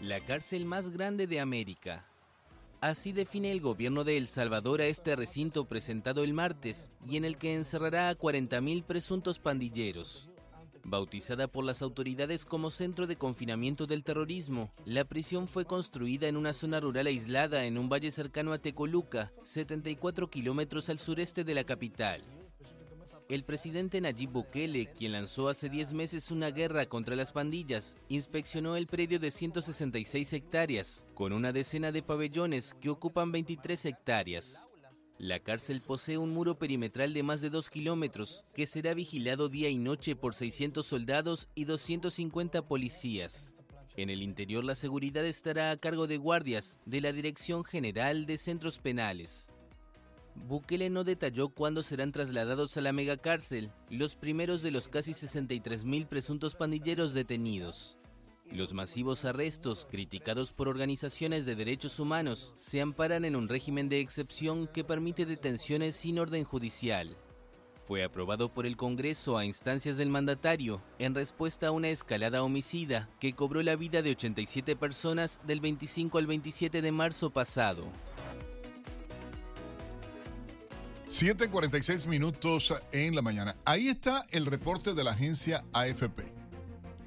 La cárcel más grande de América. Así define el gobierno de El Salvador a este recinto presentado el martes y en el que encerrará a 40.000 presuntos pandilleros. Bautizada por las autoridades como centro de confinamiento del terrorismo, la prisión fue construida en una zona rural aislada en un valle cercano a Tecoluca, 74 kilómetros al sureste de la capital. El presidente Nayib Bukele, quien lanzó hace 10 meses una guerra contra las pandillas, inspeccionó el predio de 166 hectáreas, con una decena de pabellones que ocupan 23 hectáreas. La cárcel posee un muro perimetral de más de 2 kilómetros que será vigilado día y noche por 600 soldados y 250 policías. En el interior la seguridad estará a cargo de guardias de la Dirección General de Centros Penales. Bukele no detalló cuándo serán trasladados a la megacárcel los primeros de los casi 63.000 presuntos pandilleros detenidos. Los masivos arrestos, criticados por organizaciones de derechos humanos, se amparan en un régimen de excepción que permite detenciones sin orden judicial. Fue aprobado por el Congreso a instancias del mandatario en respuesta a una escalada homicida que cobró la vida de 87 personas del 25 al 27 de marzo pasado. 7:46 minutos en la mañana. Ahí está el reporte de la agencia AFP.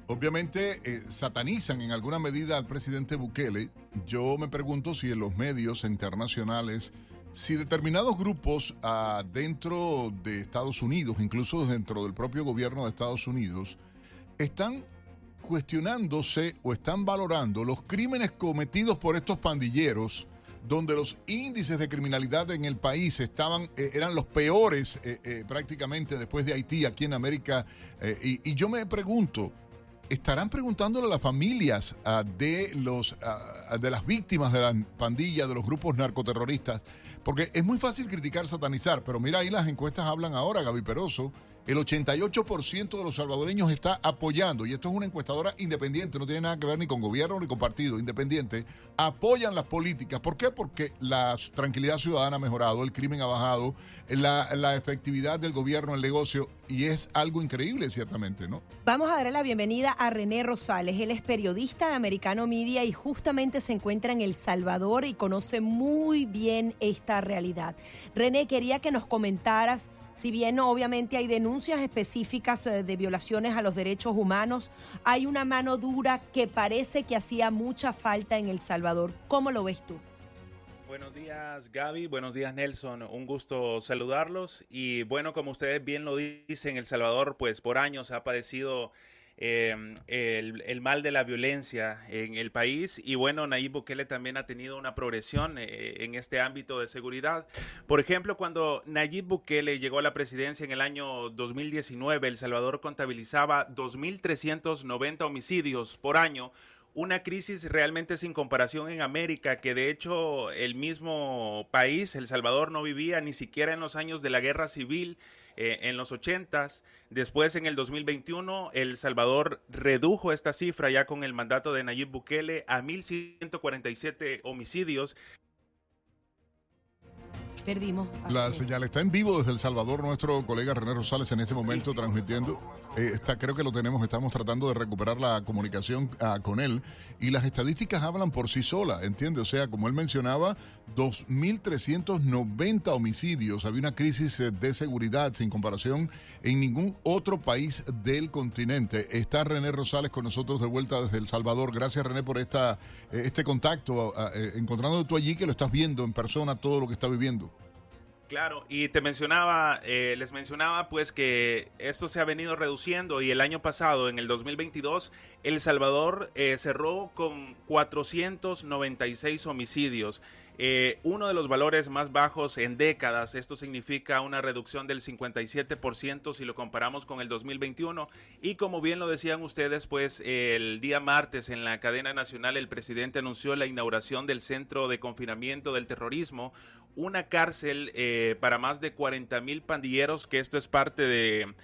Obviamente eh, satanizan en alguna medida al presidente Bukele. Yo me pregunto si en los medios internacionales, si determinados grupos dentro de Estados Unidos, incluso dentro del propio gobierno de Estados Unidos, están cuestionándose o están valorando los crímenes cometidos por estos pandilleros donde los índices de criminalidad en el país estaban, eh, eran los peores eh, prácticamente después de Haití aquí en América. Y, yo me pregunto, ¿estarán preguntándole a las familias ah, de, los, ah, de las víctimas de las pandillas, de los grupos narcoterroristas? Porque es muy fácil criticar, satanizar, pero mira ahí las encuestas hablan ahora, Gaby Peroso, el 88% de los salvadoreños está apoyando, y esto es una encuestadora independiente, no tiene nada que ver ni con gobierno ni con partido, independiente, apoyan las políticas. ¿Por qué? Porque la tranquilidad ciudadana ha mejorado, el crimen ha bajado, la, la efectividad del gobierno, el negocio, y es algo increíble, ciertamente, ¿no? Vamos a darle la bienvenida a René Rosales. Él es periodista de Americano Media y justamente se encuentra en El Salvador y conoce muy bien esta realidad. René, quería que nos comentaras si bien obviamente hay denuncias específicas eh, de violaciones a los derechos humanos, hay una mano dura que parece que hacía mucha falta en El Salvador. ¿Cómo lo ves tú? Buenos días Gaby, buenos días Nelson, un gusto saludarlos y bueno, como ustedes bien lo dicen, El Salvador pues por años ha padecido Em, el, mal de la violencia en el país. Y bueno, Nayib Bukele también ha tenido una progresión eh, en este ámbito de seguridad. Por ejemplo, cuando Nayib Bukele llegó a la presidencia en el año 2019, El Salvador contabilizaba 2.390 homicidios por año una crisis realmente sin comparación en América, que de hecho el mismo país, El Salvador, no vivía ni siquiera en los años de la guerra civil eh, en los 80 Después, en el 2021, El Salvador redujo esta cifra ya con el mandato de Nayib Bukele a 1.147 homicidios Perdimos. La señal está en vivo desde El Salvador, nuestro colega René Rosales en este momento transmitiendo. Eh, está, creo que lo tenemos, estamos tratando de recuperar la comunicación ah, con él. Y las estadísticas hablan por sí solas, ¿entiende? O sea, como él mencionaba, 2.390 homicidios. Había una crisis eh, de seguridad sin comparación en ningún otro país del continente. Está René Rosales con nosotros de vuelta desde El Salvador. Gracias, René, por esta, eh, este contacto. Ah, encontrando tú allí que lo estás viendo en persona todo lo que está viviendo. Claro, y te mencionaba, eh, les mencionaba pues que esto se ha venido reduciendo y el año pasado, en el 2022, El Salvador eh, cerró con 496 homicidios. Eh, uno de los valores más bajos en décadas. Esto significa una reducción del 57% si lo comparamos con el 2021. Y como bien lo decían ustedes, pues el día martes en la cadena nacional el presidente anunció la inauguración del Centro de Confinamiento del Terrorismo, una cárcel eh, para más de 40 mil pandilleros, que esto es parte de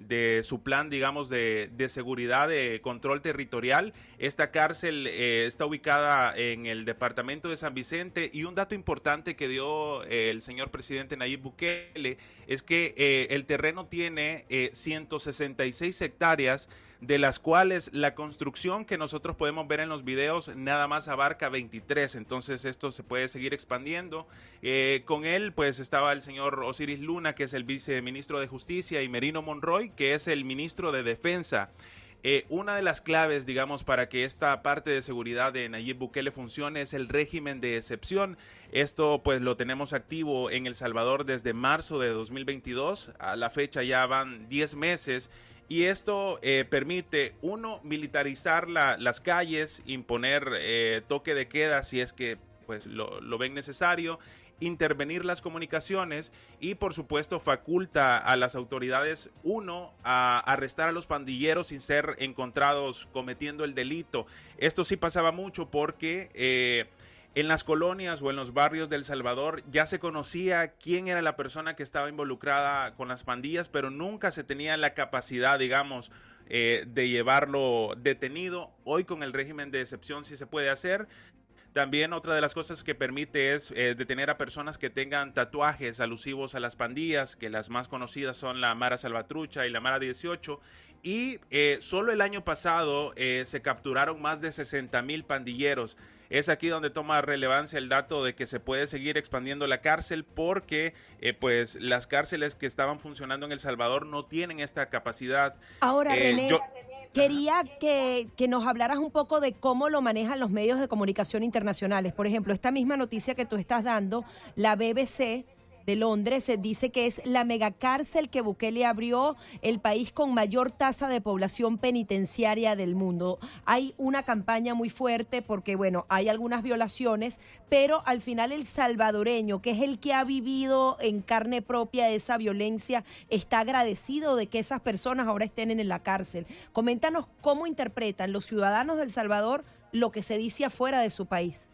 de su plan, digamos, de, de, seguridad, de control territorial. Esta cárcel eh, está ubicada en el departamento de San Vicente y un dato importante que dio eh, el señor presidente Nayib Bukele es que eh, el terreno tiene 166 hectáreas de las cuales la construcción que nosotros podemos ver en los videos nada más abarca 23, entonces esto se puede seguir expandiendo. Eh, con él pues estaba el señor Osiris Luna, que es el viceministro de Justicia, y Merino Monroy, que es el ministro de Defensa. Eh, una de las claves, digamos, para que esta parte de seguridad de Nayib Bukele funcione es el régimen de excepción. Esto pues lo tenemos activo en El Salvador desde marzo de 2022. A la fecha ya van 10 meses y esto eh, permite, uno, militarizar las calles, imponer eh, toque de queda si es que pues, lo, lo ven necesario, intervenir las comunicaciones y por supuesto faculta a las autoridades, uno, a arrestar a los pandilleros sin ser encontrados cometiendo el delito. Esto sí pasaba mucho porque... Eh, en las colonias o en los barrios del Salvador ya se conocía quién era la persona que estaba involucrada con las pandillas, pero nunca se tenía la capacidad, digamos, eh, de llevarlo detenido. Hoy con el régimen de excepción sí se puede hacer. También otra de las cosas que permite es eh, detener a personas que tengan tatuajes alusivos a las pandillas, que las más conocidas son la Mara Salvatrucha y la Mara 18. Y eh, solo el año pasado se capturaron más de 60 mil pandilleros. Es aquí donde toma relevancia el dato de que se puede seguir expandiendo la cárcel porque eh, pues las cárceles que estaban funcionando en El Salvador no tienen esta capacidad. Ahora, eh, René, Quería que, que, nos hablaras un poco de cómo lo manejan los medios de comunicación internacionales. Por ejemplo, esta misma noticia que tú estás dando, la BBC de Londres se dice que es la megacárcel que Bukele abrió, el país con mayor tasa de población penitenciaria del mundo. Hay una campaña muy fuerte porque, bueno, hay algunas violaciones, pero al final el salvadoreño, que es el que ha vivido en carne propia esa violencia, está agradecido de que esas personas ahora estén en la cárcel. Coméntanos cómo interpretan los ciudadanos del Salvador lo que se dice afuera de su país.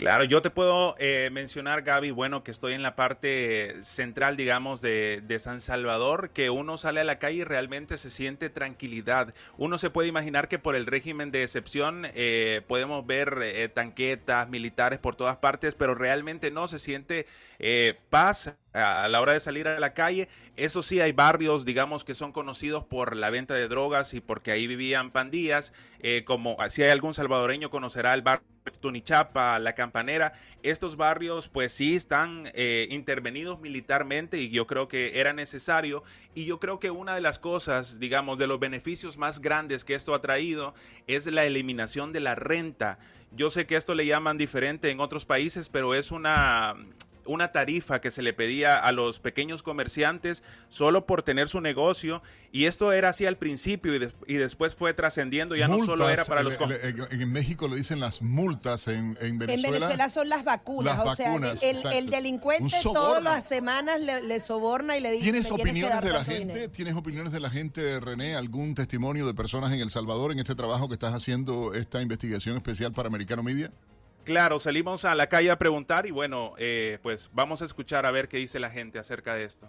Claro, yo te puedo eh, mencionar, Gaby, bueno, que estoy en la parte central, digamos, de, San Salvador, que uno sale a la calle y realmente se siente tranquilidad. Uno se puede imaginar que por el régimen de excepción eh, podemos ver eh, tanquetas, militares por todas partes, pero realmente no, se siente paz a la hora de salir a la calle. Eso sí, hay barrios, digamos, que son conocidos por la venta de drogas y porque ahí vivían pandillas, como si hay algún salvadoreño conocerá el barrio Tunichapa, La Campanera, estos barrios pues sí están eh, intervenidos militarmente y yo creo que era necesario y yo creo que una de las cosas, digamos, de los beneficios más grandes que esto ha traído es la eliminación de la renta. Yo sé que esto le llaman diferente en otros países, pero es una una tarifa que se le pedía a los pequeños comerciantes solo por tener su negocio y esto era así al principio y, después fue trascendiendo, ya no solo era para los... en México le dicen las multas, en, Venezuela... En Venezuela son las vacunas, o sea, el, delincuente todas las semanas le, soborna y le dice... ¿Tienes opiniones de la gente? ¿Tienes opiniones de la gente, René? ¿Algún testimonio de personas en El Salvador en este trabajo que estás haciendo, esta investigación especial para Americano Media? Claro, salimos a la calle a preguntar y bueno, eh, pues vamos a escuchar a ver qué dice la gente acerca de esto.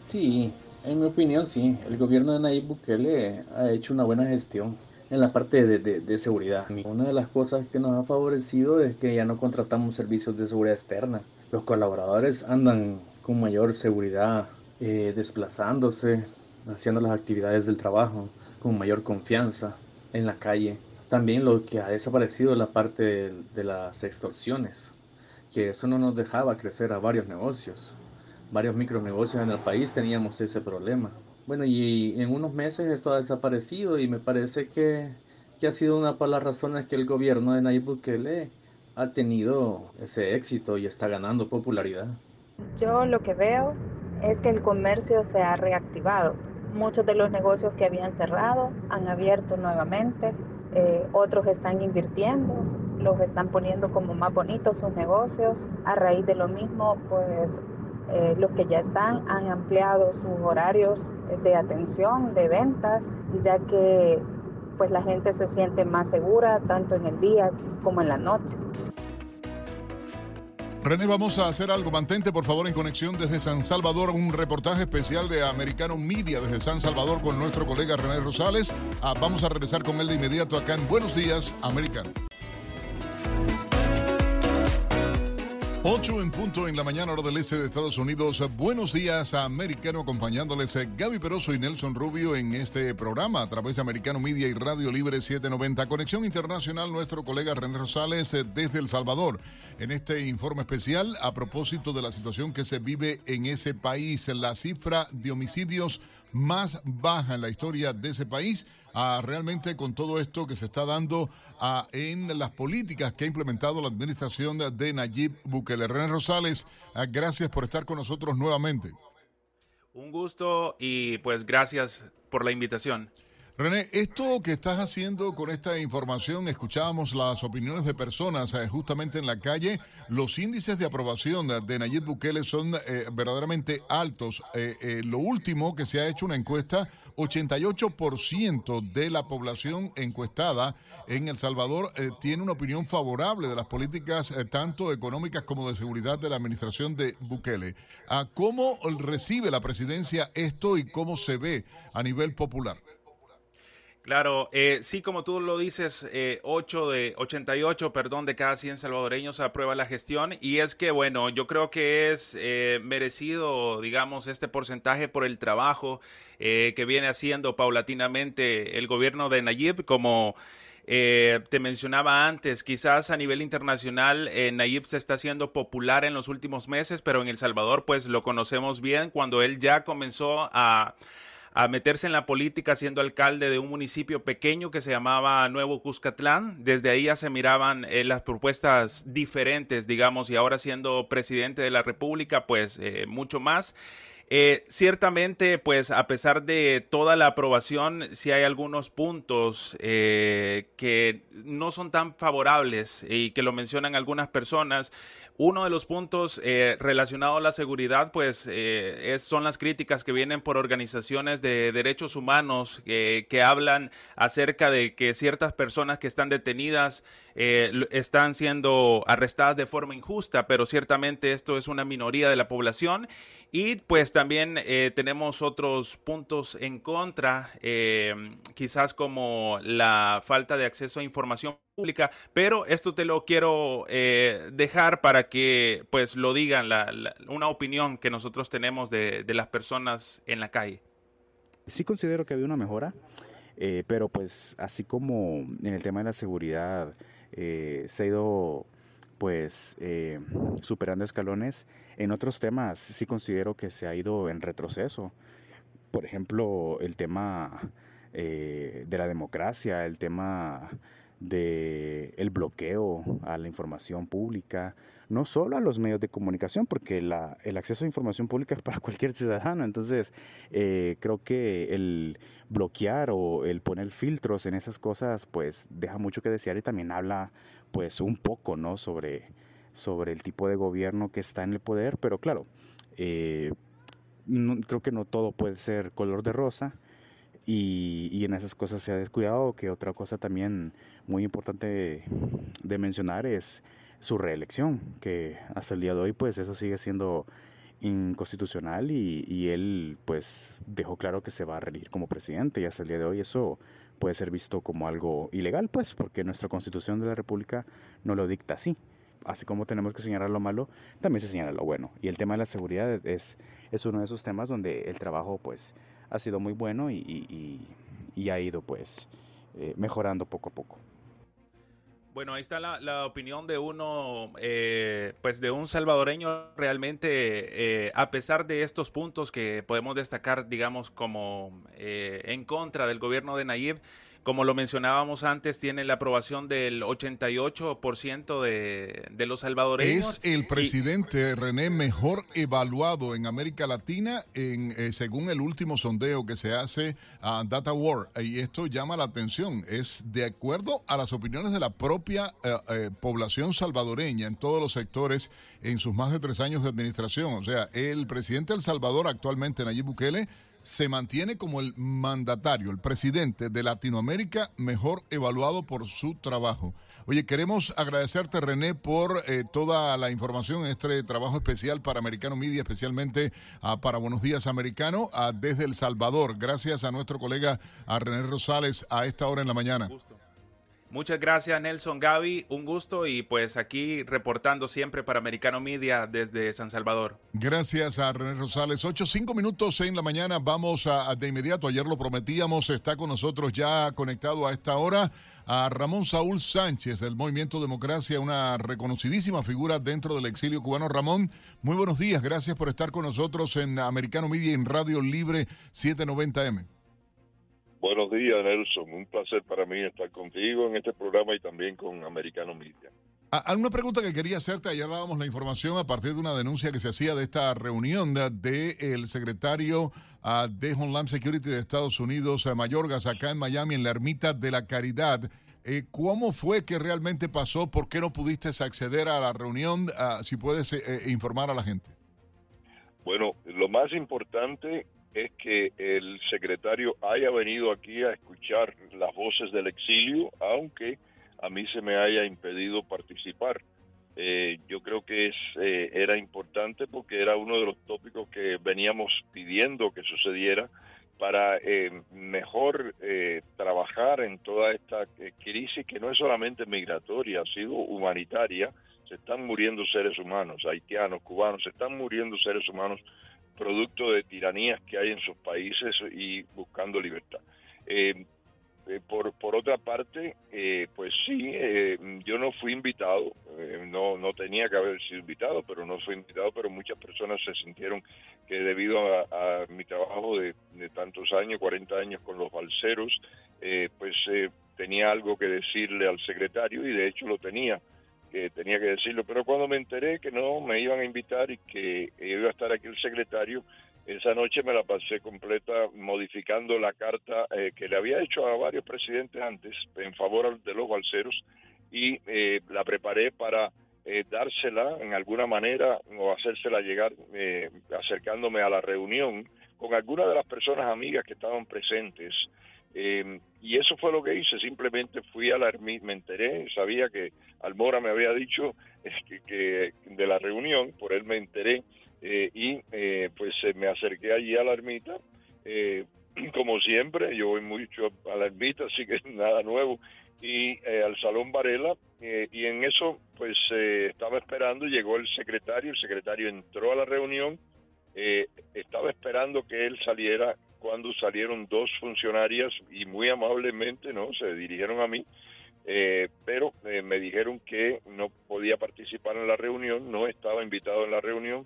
Sí, en mi opinión sí, el gobierno de Nayib Bukele ha hecho una buena gestión en la parte de, de, seguridad. Una de las cosas que nos ha favorecido es que ya no contratamos servicios de seguridad externa. Los colaboradores andan con mayor seguridad, eh, desplazándose, haciendo las actividades del trabajo con mayor confianza en la calle. También lo que ha desaparecido es la parte de, las extorsiones, que eso no nos dejaba crecer a varios negocios. Varios micronegocios en el país teníamos ese problema. Bueno, y en unos meses esto ha desaparecido y me parece que, que ha sido una de las razones que el gobierno de Nayib Bukele ha tenido ese éxito y está ganando popularidad. Yo lo que veo es que el comercio se ha reactivado. Muchos de los negocios que habían cerrado han abierto nuevamente eh, otros están invirtiendo, los están poniendo como más bonitos sus negocios. A raíz de lo mismo, pues eh, los que ya están han ampliado sus horarios de atención, de ventas, ya que pues la gente se siente más segura tanto en el día como en la noche. René, vamos a hacer algo. Mantente, por favor, en conexión desde San Salvador. Un reportaje especial de Americano Media desde San Salvador con nuestro colega René Rosales. Ah, vamos a regresar con él de inmediato acá en Buenos Días, Americano. 8 en punto en la mañana, hora del este de Estados Unidos. Buenos días, americano, acompañándoles eh, Gaby Peroso y Nelson Rubio en este programa a través de Americano Media y Radio Libre 790. Conexión Internacional, nuestro colega René Rosales eh, desde El Salvador. En este informe especial a propósito de la situación que se vive en ese país, la cifra de homicidios más baja en la historia de ese país realmente con todo esto que se está dando en las políticas que ha implementado la administración de, Nayib Bukele. René Rosales, gracias por estar con nosotros nuevamente. Un gusto y pues gracias por la invitación. René, esto que estás haciendo con esta información, escuchábamos las opiniones de personas eh, justamente en la calle, los índices de aprobación de, Nayib Bukele son eh, verdaderamente altos. Eh, lo último que se ha hecho una encuesta 88% de la población encuestada en El Salvador tiene una opinión favorable de las políticas tanto económicas como de seguridad de la administración de Bukele. Ah, ¿Cómo recibe la presidencia esto y cómo se ve a nivel popular? Claro, eh, sí, como tú lo dices, eh, 8 de 88, perdón, de cada 100 salvadoreños aprueba la gestión. Y es que, bueno, yo creo que es eh, merecido, digamos, este porcentaje por el trabajo eh, que viene haciendo paulatinamente el gobierno de Nayib, como te mencionaba antes, quizás a nivel internacional Nayib se está haciendo popular en los últimos meses, pero en El Salvador, pues lo conocemos bien cuando él ya comenzó a a meterse en la política siendo alcalde de un municipio pequeño que se llamaba Nuevo Cuscatlán. Desde ahí ya se miraban eh, las propuestas diferentes, digamos, y ahora siendo presidente de la República, pues eh, mucho más. Eh, ciertamente, pues a pesar de toda la aprobación, sí hay algunos puntos que no son tan favorables y que lo mencionan algunas personas. Uno de los puntos eh, relacionado a la seguridad, pues, es, son las críticas que vienen por organizaciones de derechos humanos que hablan acerca de que ciertas personas que están detenidas están siendo arrestadas de forma injusta, pero ciertamente esto es una minoría de la población. Y pues también eh, tenemos otros puntos en contra, eh, quizás como la falta de acceso a información pública, pero esto te lo quiero eh, dejar para que pues lo digan, una opinión que nosotros tenemos de, las personas en la calle. Sí considero que había una mejora, pero pues así como en el tema de la seguridad se ha ido pues superando escalones, en otros temas sí considero que se ha ido en retroceso. Por ejemplo, el tema eh, de la democracia, el tema de el bloqueo a la información pública, no solo a los medios de comunicación, porque la, el acceso a información pública es para cualquier ciudadano. Entonces, eh, creo que el bloquear o el poner filtros en esas cosas, pues deja mucho que desear y también habla, pues, un poco, ¿no? Sobre sobre el tipo de gobierno que está en el poder, pero claro, eh, creo que no todo puede ser color de rosa y, en esas cosas se ha descuidado, que otra cosa también muy importante de mencionar es su reelección, que hasta el día de hoy pues eso sigue siendo inconstitucional y, y él pues dejó claro que se va a reelegir como presidente y hasta el día de hoy eso puede ser visto como algo ilegal pues porque nuestra constitución de la república no lo dicta así así como tenemos que señalar lo malo, también se señala lo bueno. Y el tema de la seguridad es, es uno de esos temas donde el trabajo pues ha sido muy bueno y, ha ido pues eh, mejorando poco a poco. Bueno, ahí está la, opinión de uno, eh, pues de un salvadoreño realmente, eh, a pesar de estos puntos que podemos destacar, digamos, como en contra del gobierno de Nayib, como lo mencionábamos antes, tiene la aprobación del 88% de, de los salvadoreños. Es el presidente René mejor evaluado en América Latina en, eh, según el último sondeo que se hace a Data War. Y esto llama la atención. Es de acuerdo a las opiniones de la propia eh, eh, población salvadoreña en todos los sectores en sus más de tres años de administración. O sea, el presidente de El Salvador actualmente, Nayib Bukele, se mantiene como el mandatario, el presidente de Latinoamérica mejor evaluado por su trabajo. Oye, queremos agradecerte, René, por eh, toda la información este trabajo especial para Americano Media, especialmente ah, para Buenos Días Americano, ah, desde El Salvador. Gracias a nuestro colega René Rosales a esta hora en la mañana. Muchas gracias Nelson Gaby, un gusto y pues aquí reportando siempre para Americano Media desde San Salvador. Gracias a René Rosales. Ocho, cinco minutos en la mañana, vamos a, de inmediato, ayer lo prometíamos, está con nosotros ya conectado a esta hora a Ramón Saúl Sánchez del Movimiento Democracia, una reconocidísima figura dentro del exilio cubano. Ramón, muy buenos días, gracias por estar con nosotros en Americano Media en Radio Libre 790M. Buenos días, Nelson. Un placer para mí estar contigo en este programa y también con Americano Media. Alguna pregunta que quería hacerte, ayer dábamos la información a partir de una denuncia que se hacía de esta reunión del de, secretario ah, de Homeland Security de Estados Unidos, uh, Mayorgas, acá en Miami, en la Ermita de la Caridad. Eh, ¿Cómo fue que realmente pasó? ¿Por qué no pudiste acceder a la reunión? Ah, si puedes eh, eh, informar a la gente. Bueno, lo más importante es que el secretario haya venido aquí a escuchar las voces del exilio, aunque a mí se me haya impedido participar. Eh, yo creo que es, eh, era importante porque era uno de los tópicos que veníamos pidiendo que sucediera para eh, mejor trabajar en toda esta crisis que no es solamente migratoria, ha sido humanitaria. Se están muriendo seres humanos, haitianos, cubanos, se están muriendo seres humanos producto de tiranías que hay en sus países y buscando libertad. Eh, eh, por, por otra parte, eh, pues sí, yo no fui invitado, no, no tenía que haber sido invitado, pero no fue invitado, pero muchas personas se sintieron que debido a, mi trabajo de, tantos años, 40 años con los balseros, pues tenía algo que decirle al secretario y de hecho lo tenía, que tenía que decirlo, pero cuando me enteré que no me iban a invitar y que iba a estar aquí el secretario, esa noche me la pasé completa modificando la carta eh, que le había hecho a varios presidentes antes en favor de los balseros y eh, la preparé para eh, dársela en alguna manera o hacérsela llegar acercándome a la reunión con algunas de las personas amigas que estaban presentes. Y eso fue lo que hice, simplemente fui a la ermita, me enteré, sabía que Almora me había dicho que de la reunión, por él me enteré, eh, y eh, pues eh, me acerqué allí a la ermita. como siempre, yo voy mucho a la ermita, así que nada nuevo. Y al Salón Varela, y en eso, pues estaba esperando, llegó el secretario, el secretario entró a la reunión, estaba esperando que él saliera cuando salieron dos funcionarias y muy amablemente no se dirigieron a mí pero me dijeron que no podía participar en la reunión no estaba invitado en la reunión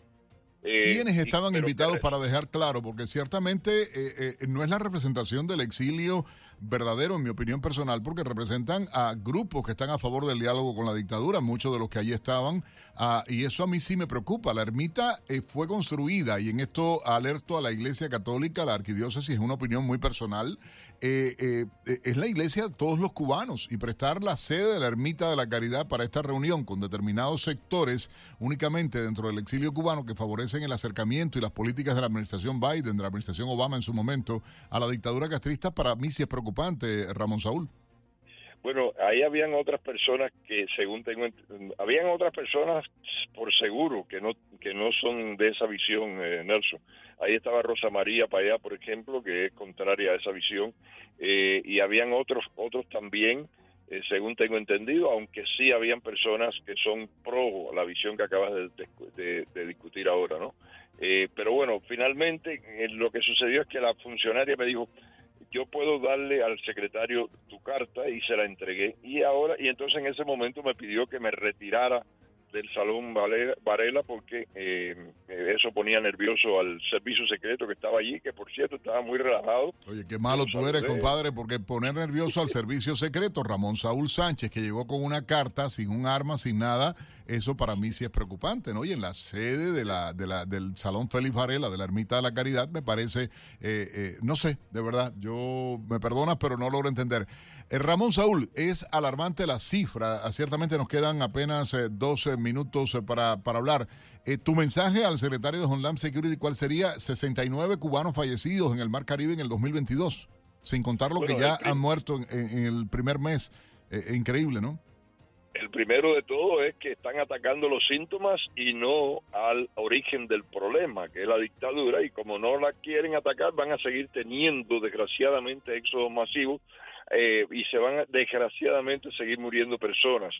eh, ¿Quiénes estaban invitados para dejar claro? Porque ciertamente eh, eh, no es la representación del exilio verdadero, en mi opinión personal, porque representan a grupos que están a favor del diálogo con la dictadura, muchos de los que allí estaban, ah, y eso a mí sí me preocupa. La ermita fue construida, y en esto alerto a la Iglesia Católica, la arquidiócesis, es una opinión muy personal, eh, eh, eh, es la iglesia de todos los cubanos y prestar la sede de la Ermita de la Caridad para esta reunión con determinados sectores únicamente dentro del exilio cubano que favorecen el acercamiento y las políticas de la administración Biden, de la administración Obama en su momento, a la dictadura castrista, para mí sí es preocupante, Ramón Saúl. Bueno, ahí habían otras personas que, según tengo, habían otras personas por seguro que no que no son de esa visión, Nelson. Ahí estaba Rosa María Payá, por ejemplo, que es contraria a esa visión, eh, y habían otros, otros también, eh, según tengo entendido, aunque sí habían personas que son pro la visión que acabas de, discutir ahora, ¿no? Eh, pero bueno, finalmente lo que sucedió es que la funcionaria me dijo, yo puedo darle al secretario tu carta y se la entregué y ahora y entonces en ese momento me pidió que me retirara del Salón Varela porque eh, eso ponía nervioso al servicio secreto que estaba allí, que por cierto estaba muy relajado. Oye, qué malo tú eres, compadre, porque poner nervioso al servicio secreto, Ramón Saúl Sánchez, que llegó con una carta, sin un arma, sin nada, eso para mí sí es preocupante, ¿no? Y en la sede de la, de la, del Salón Félix Varela, de la Ermita de la Caridad, me parece, eh, eh, no sé, de verdad, yo me perdonas, pero no logro entender. Eh, Ramón Saúl, es alarmante la cifra. Ciertamente nos quedan apenas 12 eh, minutos para, para hablar. tu mensaje al secretario de Homeland Security, ¿cuál sería? 69 cubanos fallecidos en el Mar Caribe en el 2022, sin contar lo que ya han muerto en, el primer mes. increíble, ¿no? El primero de todo es que están atacando los síntomas y no al origen del problema, que es la dictadura, y como no la quieren atacar, van a seguir teniendo, desgraciadamente, éxodos masivos eh, y se van desgraciadamente a seguir muriendo personas.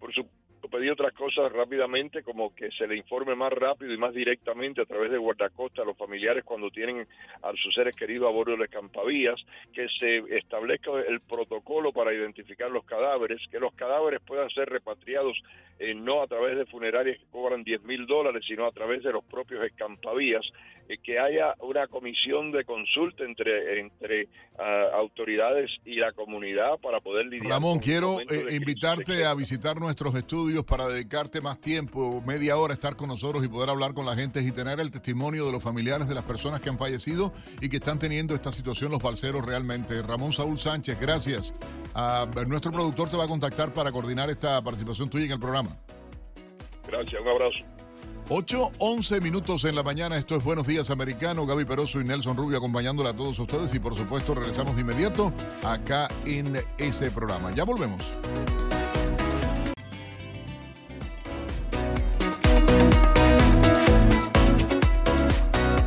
Por su pedí otras cosas rápidamente, como que se le informe más rápido y más directamente a través de guardacosta a los familiares cuando tienen a sus seres queridos a bordo de las campavías, que se establezca el protocolo para identificar los cadáveres, que los cadáveres puedan ser repatriados eh, no a través de funerarias que cobran 10 mil dólares, sino a través de los propios escampavías, eh, que haya una comisión de consulta entre, entre ah, autoridades y la comunidad para poder lidiar. Ramón, quiero eh, invitarte a visitar nuestros estudios para dedicarte más tiempo, media hora, estar con nosotros y poder hablar con la gente y tener el testimonio de los familiares de las personas que han fallecido y que están teniendo esta situación los balseros realmente. Ramón Saúl Sánchez, gracias. a ah, nuestro productor te va a contactar para coordinar esta participación tuya en el programa. Gracias, un abrazo. 8, 11 minutos en la mañana. Esto es Buenos Días Americano. Gaby Peroso y Nelson Rubio acompañándola a todos ustedes. Y por supuesto, regresamos de inmediato acá en ese programa. Ya volvemos.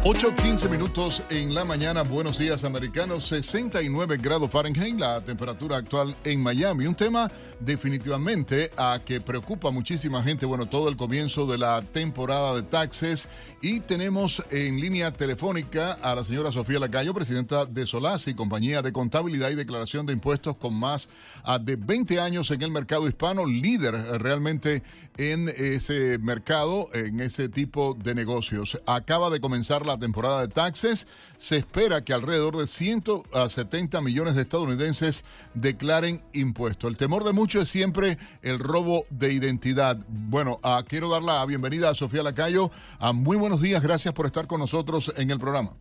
8.15 minutos en la mañana. Buenos días, americanos. 69 grados Fahrenheit, la temperatura actual en Miami. Un tema definitivamente a que preocupa a muchísima gente. Bueno, todo el comienzo de la temporada de taxes. Y tenemos en línea telefónica a la señora Sofía Lacayo, presidenta de Solasi, compañía de contabilidad y declaración de impuestos con más ah, de 20 años en el mercado hispano, líder realmente en ese mercado, en ese tipo de negocios. Acaba de comenzar la temporada de taxes. Se espera que alrededor de 170 millones de estadounidenses declaren impuestos. El temor de muchos es siempre el robo de identidad. Bueno, ah, quiero dar la bienvenida a Sofía Lacayo. ah, muy buenos días, gracias por estar con nosotros en el programa.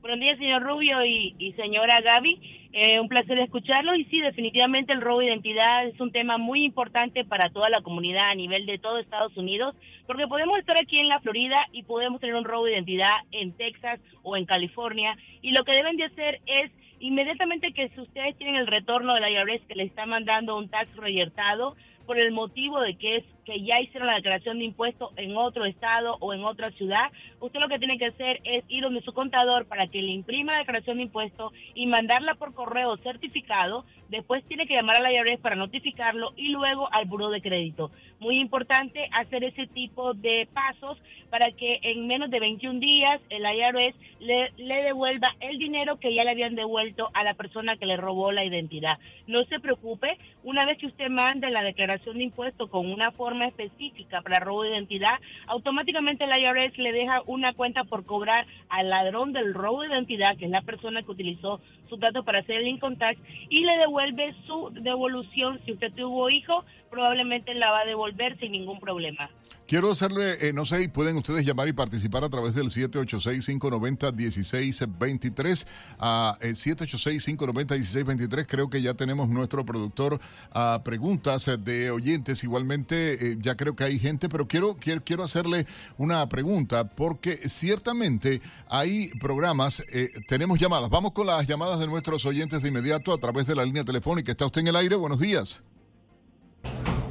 Buenos días, señor Rubio y, señora Gaby. Eh, un placer escucharlo y sí, definitivamente el robo de identidad es un tema muy importante para toda la comunidad a nivel de todo Estados Unidos, porque podemos estar aquí en la Florida y podemos tener un robo de identidad en Texas o en California y lo que deben de hacer es inmediatamente que si ustedes tienen el retorno de la IRS que le está mandando un tax reyertado por el motivo de que es que ya hicieron la declaración de impuestos en otro estado o en otra ciudad, usted lo que tiene que hacer es ir donde su contador para que le imprima la declaración de impuestos y mandarla por correo certificado. Después tiene que llamar a la IRS para notificarlo y luego al buro de crédito. Muy importante hacer ese tipo de pasos para que en menos de 21 días el IRS le, le devuelva el dinero que ya le habían devuelto a la persona que le robó la identidad. No se preocupe, una vez que usted mande la declaración de impuestos con una forma específica para robo de identidad, automáticamente el IRS le deja una cuenta por cobrar al ladrón del robo de identidad, que es la persona que utilizó sus datos para hacer el income tax, y le devuelve su devolución. Si usted tuvo hijo, probablemente la va a devolver sin ningún problema. Quiero hacerle, eh, no sé, pueden ustedes llamar y participar a través del 786-590-1623. A 786-590-1623. Creo que ya tenemos nuestro productor a preguntas de oyentes. Igualmente, eh, ya creo que hay gente, pero quiero, quiero, quiero hacerle una pregunta porque ciertamente hay programas, eh, tenemos llamadas. Vamos con las llamadas de nuestros oyentes de inmediato a través de la línea telefónica. ¿Está usted en el aire? Buenos días.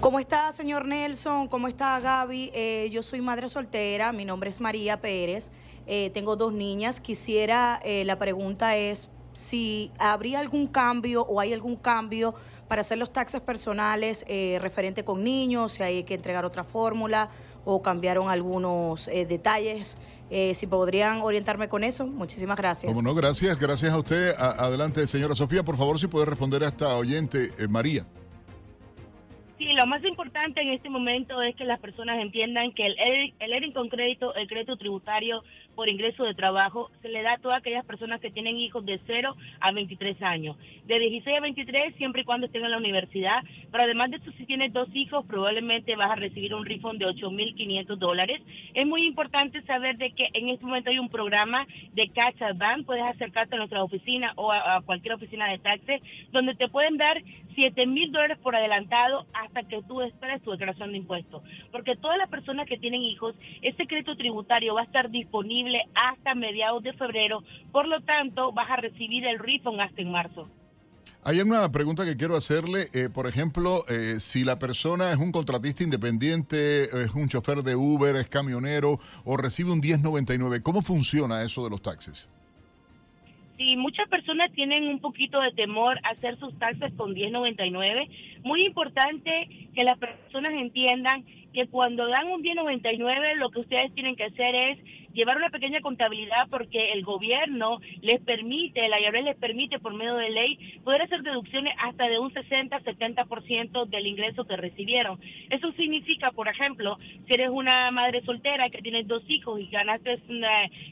¿Cómo está, señor Nelson? ¿Cómo está, Gaby? Eh, yo soy madre soltera, mi nombre es María Pérez, eh, tengo dos niñas. Quisiera, eh, la pregunta es si habría algún cambio o hay algún cambio para hacer los taxes personales referente con niños, si hay que entregar otra fórmula o cambiaron algunos detalles. si podrían orientarme con eso, muchísimas gracias. Como no, gracias, gracias a usted. adelante, señora Sofía, por favor, si puede responder a esta oyente, María. Sí, lo más importante en este momento es que las personas entiendan que el, el, el con crédito, el crédito tributario por ingreso de trabajo se le da a todas aquellas personas que tienen hijos de 0 a 23 años. De 16 a 23 siempre y cuando estén en la universidad. Pero además de eso, si tienes dos hijos, probablemente vas a recibir un refund de 8.500 dólares. Es muy importante saber de que en este momento hay un programa de Catch Advance. Puedes acercarte a nuestra oficina o a, cualquier oficina de taxes donde te pueden dar 7.000 dólares por adelantado hasta que tú esperes tu declaración de impuestos. Porque todas las personas que tienen hijos, ese crédito tributario va a estar disponible hasta mediados de febrero, por lo tanto vas a recibir el refund hasta en marzo. Hay una pregunta que quiero hacerle, eh, por ejemplo, eh, si la persona es un contratista independiente, es un chofer de Uber, es camionero o recibe un 1099, ¿cómo funciona eso de los taxes? Sí, muchas personas tienen un poquito de temor a hacer sus taxes con 1099. Muy importante que las personas entiendan que cuando dan un 1099 lo que ustedes tienen que hacer es llevar una pequeña contabilidad porque el gobierno les permite, la IRS les permite por medio de ley poder hacer deducciones hasta de un 60-70% del ingreso que recibieron. Eso significa, por ejemplo, si eres una madre soltera que tienes dos hijos y ganaste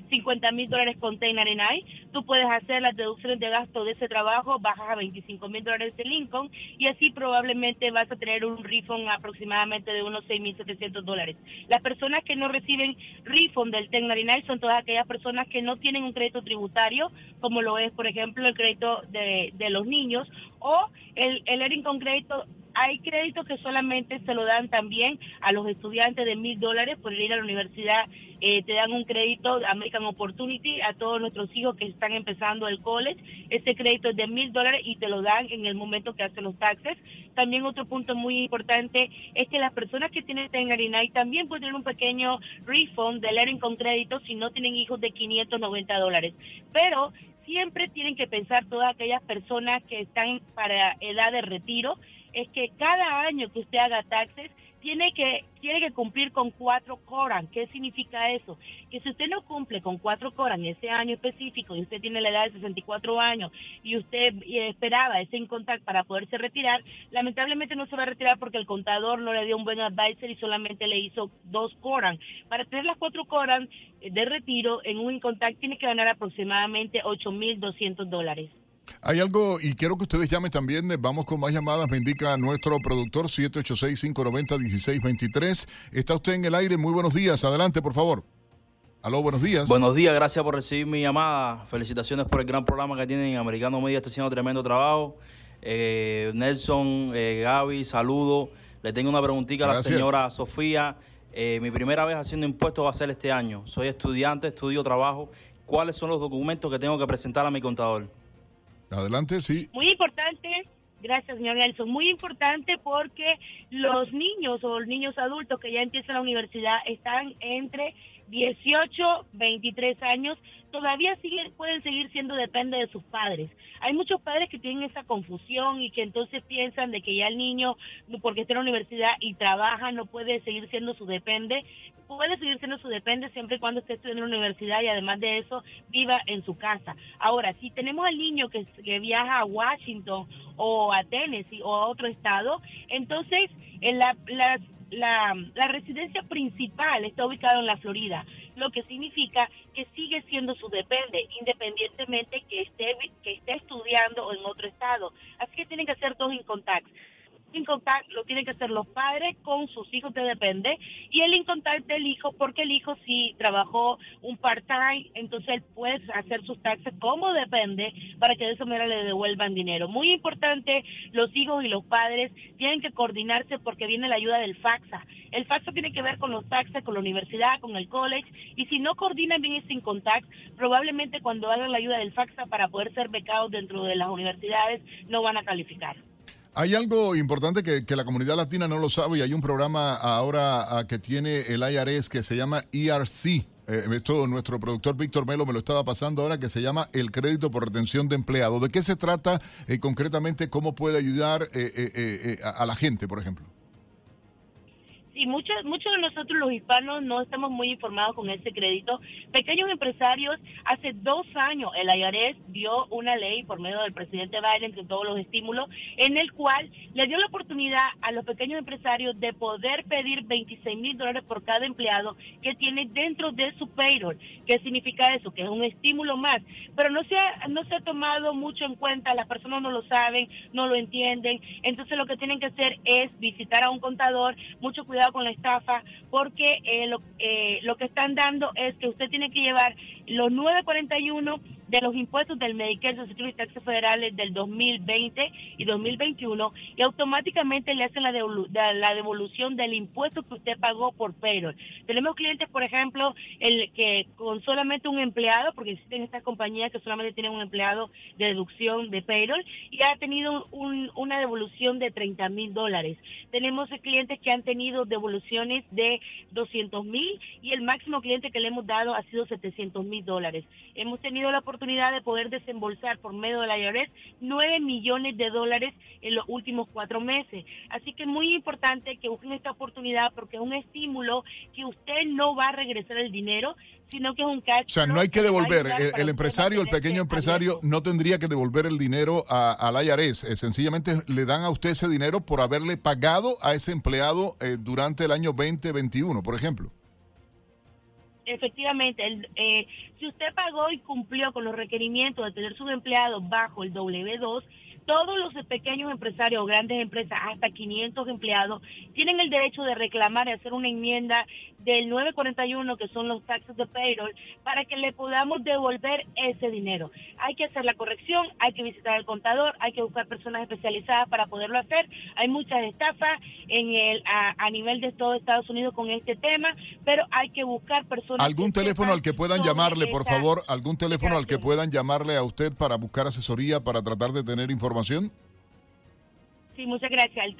50 mil dólares con 1099, tú puedes hacer las deducciones de gasto de ese trabajo, bajas a 25 mil dólares de Lincoln y así probablemente vas a tener un refund aproximadamente de unos 6.700 dólares. Las personas que no reciben refund del 1099 son todas aquellas personas que no tienen un crédito tributario, como lo es, por ejemplo, el crédito de, de los niños, o el, el con crédito hay créditos que solamente se lo dan también a los estudiantes de mil dólares por ir a la universidad. Eh, te dan un crédito American Opportunity a todos nuestros hijos que están empezando el college. Ese crédito es de mil dólares y te lo dan en el momento que hacen los taxes. También otro punto muy importante es que las personas que tienen 1099 también pueden tener un pequeño refund del Learning con crédito si no tienen hijos de 590 dólares. Pero siempre tienen que pensar todas aquellas personas que están para edad de retiro, es que cada año que usted haga taxes, tiene que tiene que cumplir con cuatro Coran. ¿Qué significa eso? Que si usted no cumple con cuatro Coran ese año específico y usted tiene la edad de 64 años y usted esperaba ese incontact para poderse retirar, lamentablemente no se va a retirar porque el contador no le dio un buen advisor y solamente le hizo dos Coran. Para tener las cuatro Coran de retiro en un incontact tiene que ganar aproximadamente 8.200 dólares. Hay algo, y quiero que ustedes llamen también, vamos con más llamadas, me indica nuestro productor 786-590-1623. Está usted en el aire, muy buenos días, adelante por favor. Aló, buenos días. Buenos días, gracias por recibir mi llamada. Felicitaciones por el gran programa que tienen. Americano Media está haciendo tremendo trabajo. Eh, Nelson, eh, Gaby, saludo. Le tengo una preguntita a la señora Sofía. Eh, mi primera vez haciendo impuestos va a ser este año. Soy estudiante, estudio, trabajo. ¿Cuáles son los documentos que tengo que presentar a mi contador? Adelante, sí. Muy importante, gracias señor Nelson, muy importante porque los niños o los niños adultos que ya empiezan la universidad están entre 18, 23 años, todavía siguen, pueden seguir siendo depende de sus padres. Hay muchos padres que tienen esa confusión y que entonces piensan de que ya el niño, porque está en la universidad y trabaja, no puede seguir siendo su depende. Puede seguir siendo su depende siempre y cuando esté estudiando en la universidad y además de eso viva en su casa. Ahora, si tenemos al niño que, que viaja a Washington o a Tennessee o a otro estado, entonces en la, las la, la residencia principal está ubicada en la Florida, lo que significa que sigue siendo su depende, independientemente que esté, que esté estudiando en otro estado. Así que tienen que hacer dos incontacts incontact lo tienen que hacer los padres con sus hijos de depende y el incontact del hijo porque el hijo si trabajó un part-time entonces él puede hacer sus taxes como depende para que de esa manera le devuelvan dinero. Muy importante, los hijos y los padres tienen que coordinarse porque viene la ayuda del FAXA. El FAXA tiene que ver con los taxes, con la universidad, con el college y si no coordinan bien ese incontact, probablemente cuando hagan la ayuda del FAXA para poder ser becados dentro de las universidades no van a calificar. Hay algo importante que, la comunidad latina no lo sabe y hay un programa ahora ah, que tiene el IRS que se llama ERC. Eh, esto nuestro productor Víctor Melo me lo estaba pasando ahora que se llama el crédito por retención de empleados. ¿De qué se trata eh, concretamente? ¿Cómo puede ayudar eh, a la gente, por ejemplo? Y muchos muchos de nosotros los hispanos no estamos muy informados con ese crédito. Pequeños empresarios, hace dos años el IRS dio una ley por medio del presidente Biden con todos los estímulos, en el cual le dio la oportunidad a los pequeños empresarios de poder pedir 26 mil dólares por cada empleado que tiene dentro de su payroll. ¿Qué significa eso? Que es un estímulo más. Pero no se ha, no se ha tomado mucho en cuenta, las personas no lo saben, no lo entienden. Entonces lo que tienen que hacer es visitar a un contador, mucho cuidado con la estafa porque eh, lo, eh, lo que están dando es que usted tiene que llevar los 941 de los impuestos del Medicare, Social y taxes federales del 2020 y 2021 y automáticamente le hacen la, la devolución del impuesto que usted pagó por payroll. Tenemos clientes, por ejemplo, el que con solamente un empleado, porque existen estas compañías que solamente tienen un empleado de deducción de payroll y ha tenido una devolución de 30 mil dólares. Tenemos clientes que han tenido devoluciones de 200 mil y el máximo cliente que le hemos dado ha sido 700 mil dólares. Hemos tenido la oportunidad de poder desembolsar por medio de la IRS 9 millones de dólares en los últimos cuatro meses. Así que es muy importante que busquen esta oportunidad porque es un estímulo que usted no va a regresar el dinero, sino que es un cash. O sea, no hay que devolver. El, empresario, el pequeño empresario, no tendría que devolver el dinero a, la IRS. Eh, sencillamente le dan a usted ese dinero por haberle pagado a ese empleado eh, durante el año 2021, por ejemplo efectivamente, eh, si usted pagó y cumplió con los requerimientos de tener sus empleados bajo el W2, todos los pequeños empresarios o grandes empresas, hasta 500 empleados, tienen el derecho de reclamar y hacer una enmienda del 941, que son los taxes de payroll, para que le podamos devolver ese dinero. Hay que hacer la corrección, hay que visitar al contador, hay que buscar personas especializadas para poderlo hacer. Hay muchas estafas en el a, nivel de todo Estados Unidos con este tema, pero hay que buscar personas. ¿Algún teléfono al que puedan llamarle, por favor? ¿Algún teléfono al que puedan llamarle a usted para buscar asesoría, para tratar de tener información? Sí, muchas gracias. El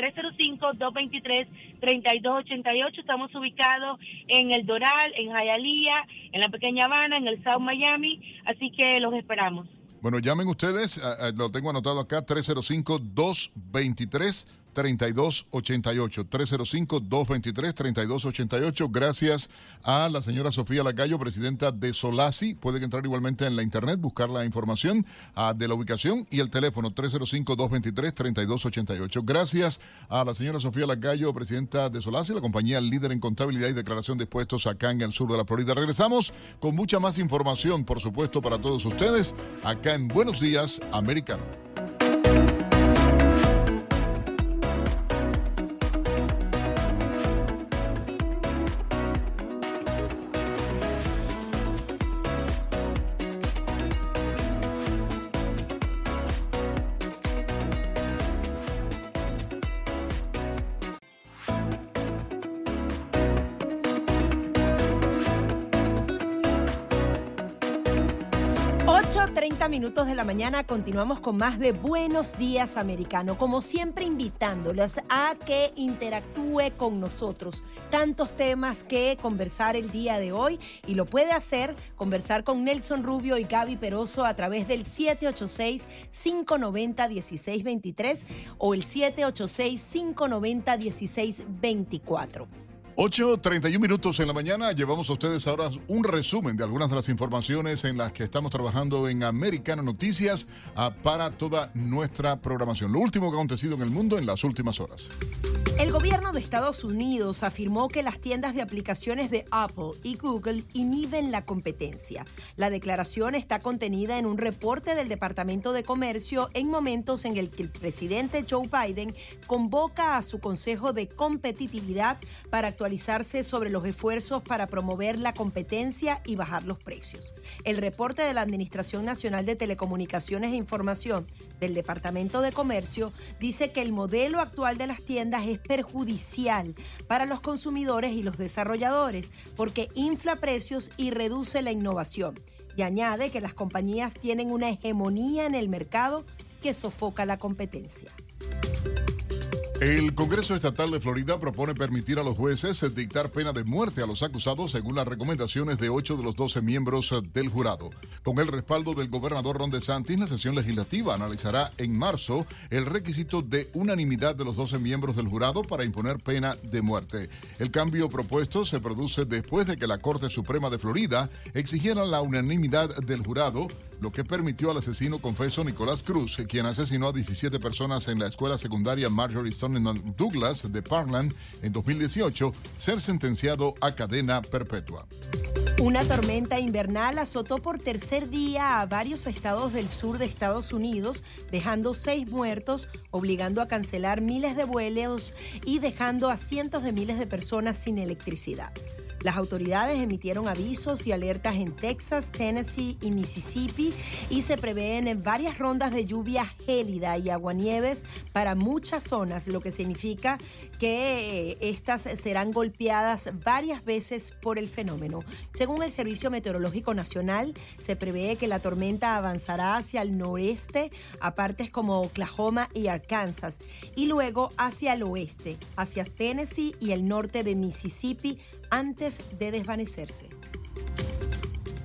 305-223-3288. Estamos ubicados en El Doral, en Hialeah, en la Pequeña Habana, en el South Miami. Así que los esperamos. Bueno, llamen ustedes, lo tengo anotado acá, 305-223. 3288 305-223-3288. Gracias a la señora Sofía Lacayo, presidenta de Solasi. Pueden entrar igualmente en la internet, buscar la información ah, de la ubicación y el teléfono 305-223-3288. Gracias a la señora Sofía Lacayo, presidenta de Solasi, la compañía líder en contabilidad y declaración de impuestos acá en el sur de la Florida. Regresamos con mucha más información, por supuesto, para todos ustedes acá en Buenos Días, Americano. La mañana continuamos con más de Buenos Días Americano, como siempre invitándoles a que interactúe con nosotros. Tantos temas que conversar el día de hoy y lo puede hacer conversar con Nelson Rubio y Gaby Peroso a través del 786-590-1623 o el 786-590-1624. 8.31 minutos en la mañana. Llevamos a ustedes ahora un resumen de algunas de las informaciones en las que estamos trabajando en Americano Noticias ah, para toda nuestra programación. Lo último que ha acontecido en el mundo en las últimas horas. El gobierno de Estados Unidos afirmó que las tiendas de aplicaciones de Apple y Google inhiben la competencia. La declaración está contenida en un reporte del Departamento de Comercio en momentos en el que el presidente Joe Biden convoca a su Consejo de Competitividad para sobre los esfuerzos para promover la competencia y bajar los precios. El reporte de la Administración Nacional de Telecomunicaciones e Información del Departamento de Comercio dice que el modelo actual de las tiendas es perjudicial para los consumidores y los desarrolladores porque infla precios y reduce la innovación. Y añade que las compañías tienen una hegemonía en el mercado que sofoca la competencia. El Congreso Estatal de Florida propone permitir a los jueces dictar pena de muerte a los acusados según las recomendaciones de ocho de los doce miembros del jurado. Con el respaldo del gobernador Ron DeSantis, la sesión legislativa analizará en marzo el requisito de unanimidad de los doce miembros del jurado para imponer pena de muerte. El cambio propuesto se produce después de que la Corte Suprema de Florida exigiera la unanimidad del jurado lo que permitió al asesino confeso Nicolás Cruz, quien asesinó a 17 personas en la escuela secundaria Marjorie Stone Douglas de Parkland en 2018, ser sentenciado a cadena perpetua. Una tormenta invernal azotó por tercer día a varios estados del sur de Estados Unidos, dejando seis muertos, obligando a cancelar miles de vuelos y dejando a cientos de miles de personas sin electricidad. Las autoridades emitieron avisos y alertas en Texas, Tennessee y Mississippi y se prevén varias rondas de lluvia gélida y aguanieves para muchas zonas, lo que significa que eh, estas serán golpeadas varias veces por el fenómeno. Según el Servicio Meteorológico Nacional, se prevé que la tormenta avanzará hacia el noreste a partes como Oklahoma y Arkansas y luego hacia el oeste, hacia Tennessee y el norte de Mississippi antes de desvanecerse.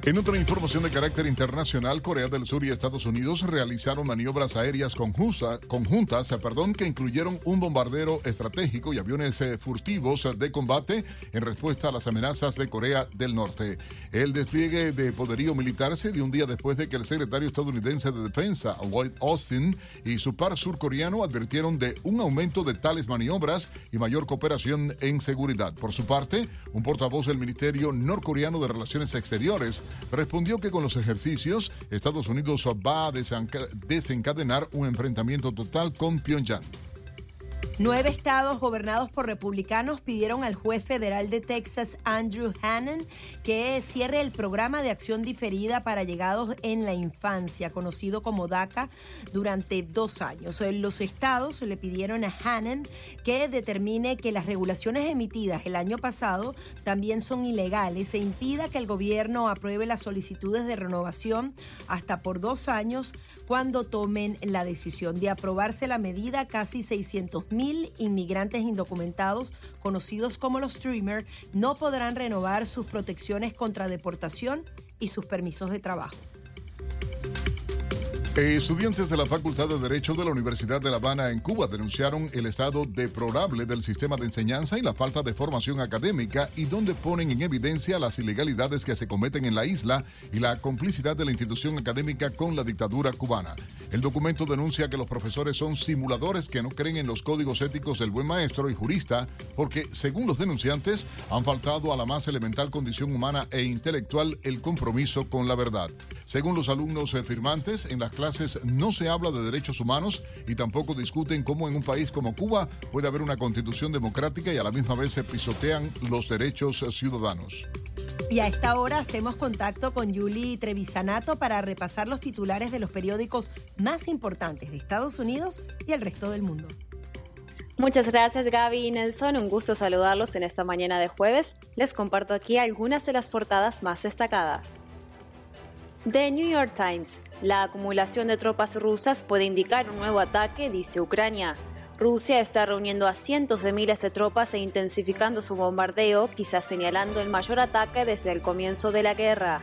En otra información de carácter internacional, Corea del Sur y Estados Unidos realizaron maniobras aéreas conjuntas perdón, que incluyeron un bombardero estratégico y aviones eh, furtivos de combate en respuesta a las amenazas de Corea del Norte. El despliegue de poderío militar se dio un día después de que el secretario estadounidense de Defensa, Lloyd Austin, y su par surcoreano advirtieron de un aumento de tales maniobras y mayor cooperación en seguridad. Por su parte, un portavoz del Ministerio norcoreano de Relaciones Exteriores respondió que con los ejercicios Estados Unidos va a desencadenar un enfrentamiento total con Pyongyang. Nueve estados gobernados por republicanos pidieron al juez federal de Texas, Andrew Hannon, que cierre el programa de acción diferida para llegados en la infancia, conocido como DACA, durante dos años. Los estados le pidieron a Hannon que determine que las regulaciones emitidas el año pasado también son ilegales e impida que el gobierno apruebe las solicitudes de renovación hasta por dos años cuando tomen la decisión de aprobarse la medida. Casi 600 mil inmigrantes indocumentados, conocidos como los Streamer, no podrán renovar sus protecciones contra deportación y sus permisos de trabajo. Estudiantes de la Facultad de Derecho de la Universidad de La Habana en Cuba denunciaron el estado deplorable del sistema de enseñanza y la falta de formación académica y donde ponen en evidencia las ilegalidades que se cometen en la isla y la complicidad de la institución académica con la dictadura cubana. El documento denuncia que los profesores son simuladores que no creen en los códigos éticos del buen maestro y jurista porque, según los denunciantes, han faltado a la más elemental condición humana e intelectual el compromiso con la verdad. Según los alumnos firmantes, en las clases no se habla de derechos humanos y tampoco discuten cómo en un país como Cuba puede haber una constitución democrática y a la misma vez se pisotean los derechos ciudadanos. Y a esta hora hacemos contacto con Yuli Trevisanato para repasar los titulares de los periódicos más importantes de Estados Unidos y el resto del mundo. Muchas gracias Gaby y Nelson, un gusto saludarlos en esta mañana de jueves. Les comparto aquí algunas de las portadas más destacadas. The New York Times. La acumulación de tropas rusas puede indicar un nuevo ataque, dice Ucrania. Rusia está reuniendo a cientos de miles de tropas e intensificando su bombardeo, quizás señalando el mayor ataque desde el comienzo de la guerra.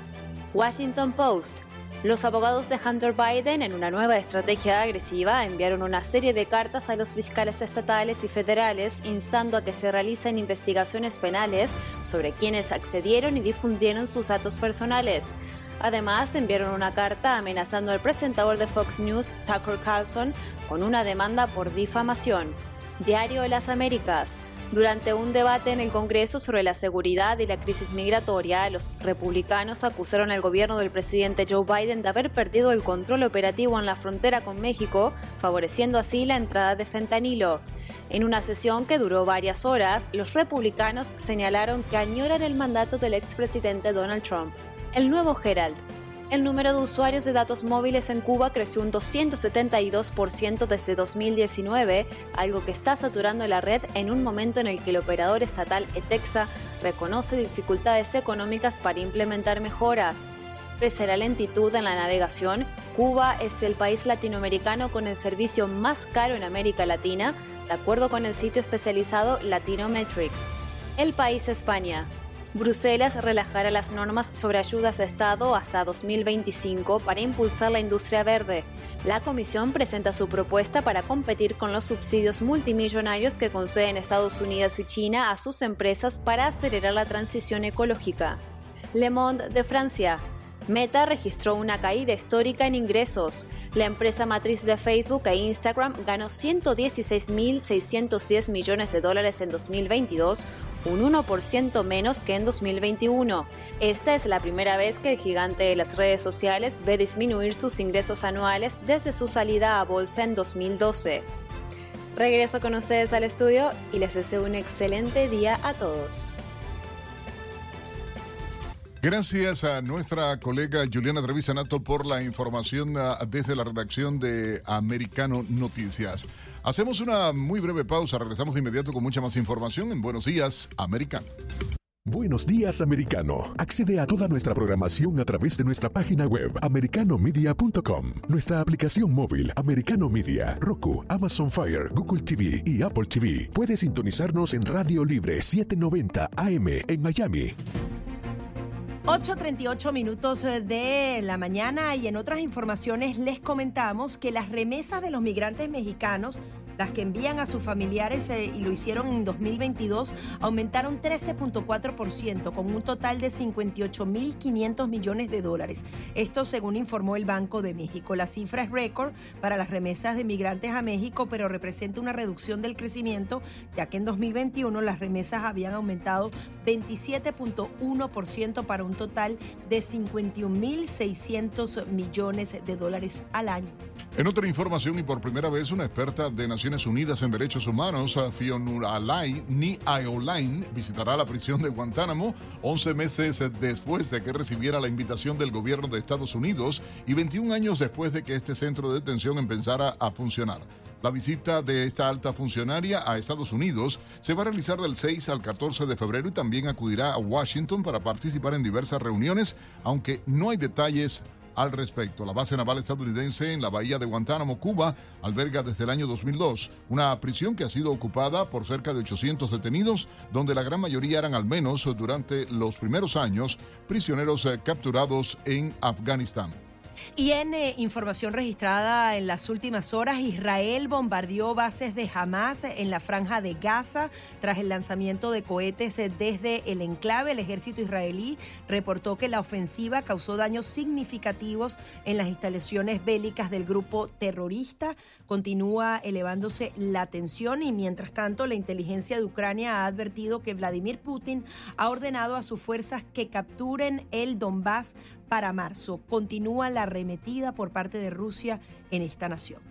Washington Post. Los abogados de Hunter Biden, en una nueva estrategia agresiva, enviaron una serie de cartas a los fiscales estatales y federales instando a que se realicen investigaciones penales sobre quienes accedieron y difundieron sus datos personales. Además, enviaron una carta amenazando al presentador de Fox News, Tucker Carlson, con una demanda por difamación. Diario de las Américas. Durante un debate en el Congreso sobre la seguridad y la crisis migratoria, los republicanos acusaron al gobierno del presidente Joe Biden de haber perdido el control operativo en la frontera con México, favoreciendo así la entrada de fentanilo. En una sesión que duró varias horas, los republicanos señalaron que añoran el mandato del expresidente Donald Trump. El nuevo Herald. El número de usuarios de datos móviles en Cuba creció un 272% desde 2019, algo que está saturando la red en un momento en el que el operador estatal ETEXA reconoce dificultades económicas para implementar mejoras. Pese a la lentitud en la navegación, Cuba es el país latinoamericano con el servicio más caro en América Latina, de acuerdo con el sitio especializado Latinometrics. El país España. Bruselas relajará las normas sobre ayudas a Estado hasta 2025 para impulsar la industria verde. La Comisión presenta su propuesta para competir con los subsidios multimillonarios que conceden Estados Unidos y China a sus empresas para acelerar la transición ecológica. Le Monde de Francia. Meta registró una caída histórica en ingresos. La empresa matriz de Facebook e Instagram ganó 116.610 millones de dólares en 2022, un 1% menos que en 2021. Esta es la primera vez que el gigante de las redes sociales ve disminuir sus ingresos anuales desde su salida a bolsa en 2012. Regreso con ustedes al estudio y les deseo un excelente día a todos. Gracias a nuestra colega Juliana Trevisanato por la información ah, desde la redacción de Americano Noticias. Hacemos una muy breve pausa, regresamos de inmediato con mucha más información en Buenos Días, Americano. Buenos días, americano. Accede a toda nuestra programación a través de nuestra página web, americanomedia.com, nuestra aplicación móvil, Americano Media, Roku, Amazon Fire, Google TV y Apple TV. Puede sintonizarnos en Radio Libre 790 AM en Miami. 8.38 minutos eh, de la mañana y en otras informaciones les comentamos que las remesas de los migrantes mexicanos las que envían a sus familiares eh, y lo hicieron en 2022 aumentaron 13.4% con un total de 58.500 millones de dólares. Esto según informó el Banco de México. La cifra es récord para las remesas de migrantes a México, pero representa una reducción del crecimiento, ya que en 2021 las remesas habían aumentado 27.1% para un total de 51.600 millones de dólares al año. En otra información y por primera vez, una experta de Naciones Unidas en Derechos Humanos, Fionuralai Ni Aolain, visitará la prisión de Guantánamo 11 meses después de que recibiera la invitación del gobierno de Estados Unidos y 21 años después de que este centro de detención empezara a funcionar. La visita de esta alta funcionaria a Estados Unidos se va a realizar del 6 al 14 de febrero y también acudirá a Washington para participar en diversas reuniones, aunque no hay detalles al respecto. La base naval estadounidense en la bahía de Guantánamo, Cuba, alberga desde el año 2002 una prisión que ha sido ocupada por cerca de 800 detenidos, donde la gran mayoría eran al menos durante los primeros años prisioneros eh, capturados en Afganistán. Y en eh, información registrada en las últimas horas, Israel bombardeó bases de Hamas en la franja de Gaza tras el lanzamiento de cohetes eh, desde el enclave. El ejército israelí reportó que la ofensiva causó daños significativos en las instalaciones bélicas del grupo terrorista. Continúa elevándose la tensión y mientras tanto la inteligencia de Ucrania ha advertido que Vladimir Putin ha ordenado a sus fuerzas que capturen el Donbass para marzo. Continúa la arremetida por parte de Rusia en esta nación.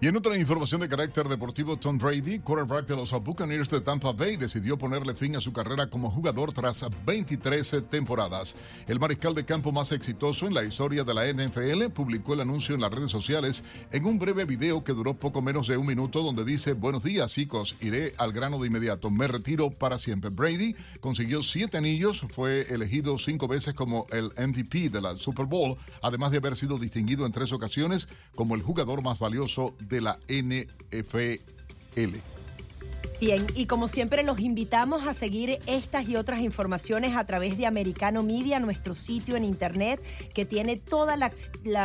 Y en otra información de carácter deportivo, Tom Brady, quarterback de los Buccaneers de Tampa Bay, decidió ponerle fin a su carrera como jugador tras 23 temporadas. El mariscal de campo más exitoso en la historia de la NFL publicó el anuncio en las redes sociales en un breve video que duró poco menos de un minuto donde dice, buenos días chicos, iré al grano de inmediato, me retiro para siempre. Brady consiguió siete anillos, fue elegido cinco veces como el MVP de la Super Bowl, además de haber sido distinguido en tres ocasiones como el jugador más valioso de la NFL. Bien, y como siempre los invitamos a seguir estas y otras informaciones a través de Americano Media, nuestro sitio en internet que tiene toda la,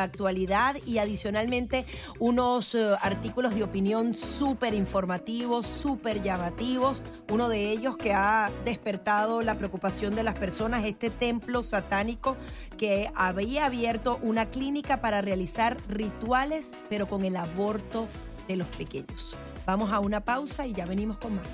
actualidad y adicionalmente unos eh, artículos de opinión súper informativos, súper llamativos. Uno de ellos que ha despertado la preocupación de las personas, este templo satánico que había abierto una clínica para realizar rituales, pero con el aborto de los pequeños. Vamos a una pausa y ya venimos con más.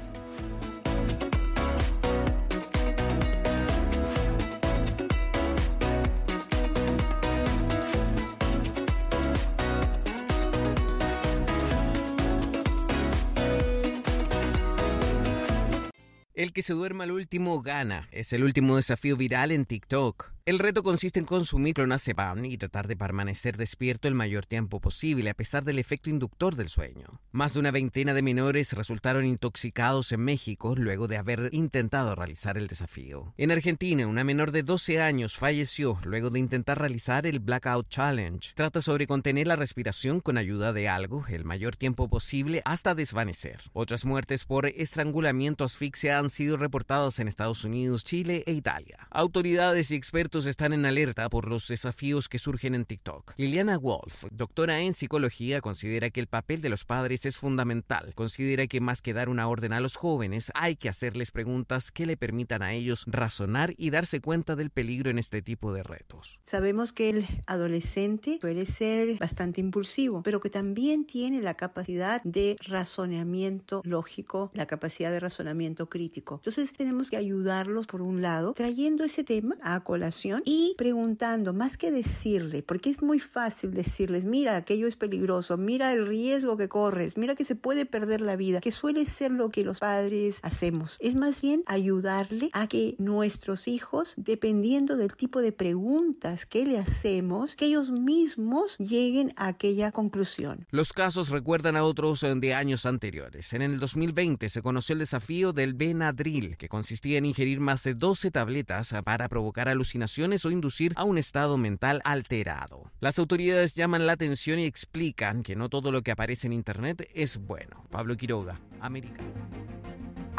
El que se duerma al último gana. Es el último desafío viral en TikTok. El reto consiste en consumir clonazepam y tratar de permanecer despierto el mayor tiempo posible a pesar del efecto inductor del sueño. Más de una veintena de menores resultaron intoxicados en México luego de haber intentado realizar el desafío. En Argentina, una menor de 12 años falleció luego de intentar realizar el Blackout Challenge. Trata sobre contener la respiración con ayuda de algo el mayor tiempo posible hasta desvanecer. Otras muertes por estrangulamiento asfixia han sido reportadas en Estados Unidos, Chile e Italia. Autoridades y expertos están en alerta por los desafíos que surgen en TikTok. Liliana Wolf, doctora en psicología, considera que el papel de los padres es fundamental. Considera que más que dar una orden a los jóvenes, hay que hacerles preguntas que le permitan a ellos razonar y darse cuenta del peligro en este tipo de retos. Sabemos que el adolescente puede ser bastante impulsivo, pero que también tiene la capacidad de razonamiento lógico, la capacidad de razonamiento crítico. Entonces tenemos que ayudarlos por un lado, trayendo ese tema a colación y preguntando, más que decirle, porque es muy fácil decirles, mira, aquello es peligroso, mira el riesgo que corres, mira que se puede perder la vida, que suele ser lo que los padres hacemos. Es más bien ayudarle a que nuestros hijos, dependiendo del tipo de preguntas que le hacemos, que ellos mismos lleguen a aquella conclusión. Los casos recuerdan a otros de años anteriores. En el 2020 se conoció el desafío del Benadryl, que consistía en ingerir más de 12 tabletas para provocar alucinaciones o inducir a un estado mental alterado. Las autoridades llaman la atención y explican que no todo lo que aparece en Internet es bueno. Pablo Quiroga, América.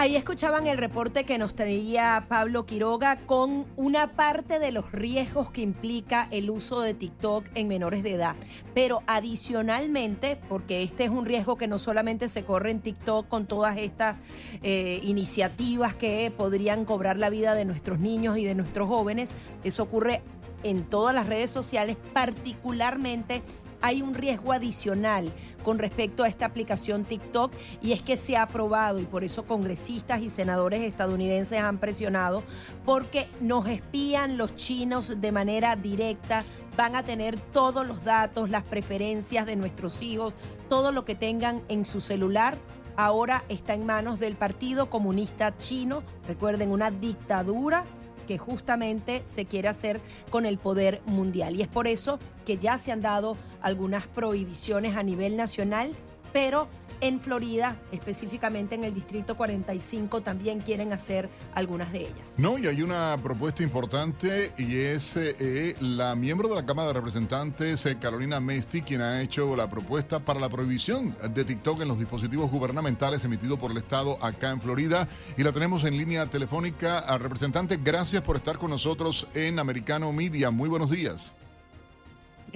Ahí escuchaban el reporte que nos traía Pablo Quiroga con una parte de los riesgos que implica el uso de TikTok en menores de edad. Pero adicionalmente, porque este es un riesgo que no solamente se corre en TikTok con todas estas eh, iniciativas que podrían cobrar la vida de nuestros niños y de nuestros jóvenes, eso ocurre en todas las redes sociales, particularmente hay un riesgo adicional con respecto a esta aplicación TikTok y es que se ha aprobado y por eso congresistas y senadores estadounidenses han presionado porque nos espían los chinos de manera directa van a tener todos los datos, las preferencias de nuestros hijos, todo lo que tengan en su celular. Ahora está en manos del Partido Comunista Chino. Recuerden, una dictadura que justamente se quiere hacer con el poder mundial. Y es por eso que ya se han dado algunas prohibiciones a nivel nacional, pero en Florida, específicamente en el Distrito 45, también quieren hacer algunas de ellas. No, y hay una propuesta importante y es eh, la miembro de la Cámara de Representantes, eh, Carolina Mesti, quien ha hecho la propuesta para la prohibición de TikTok en los dispositivos gubernamentales emitidos por el Estado acá en Florida. Y la tenemos en línea telefónica. Al representante, gracias por estar con nosotros en Americano Media. Muy buenos días.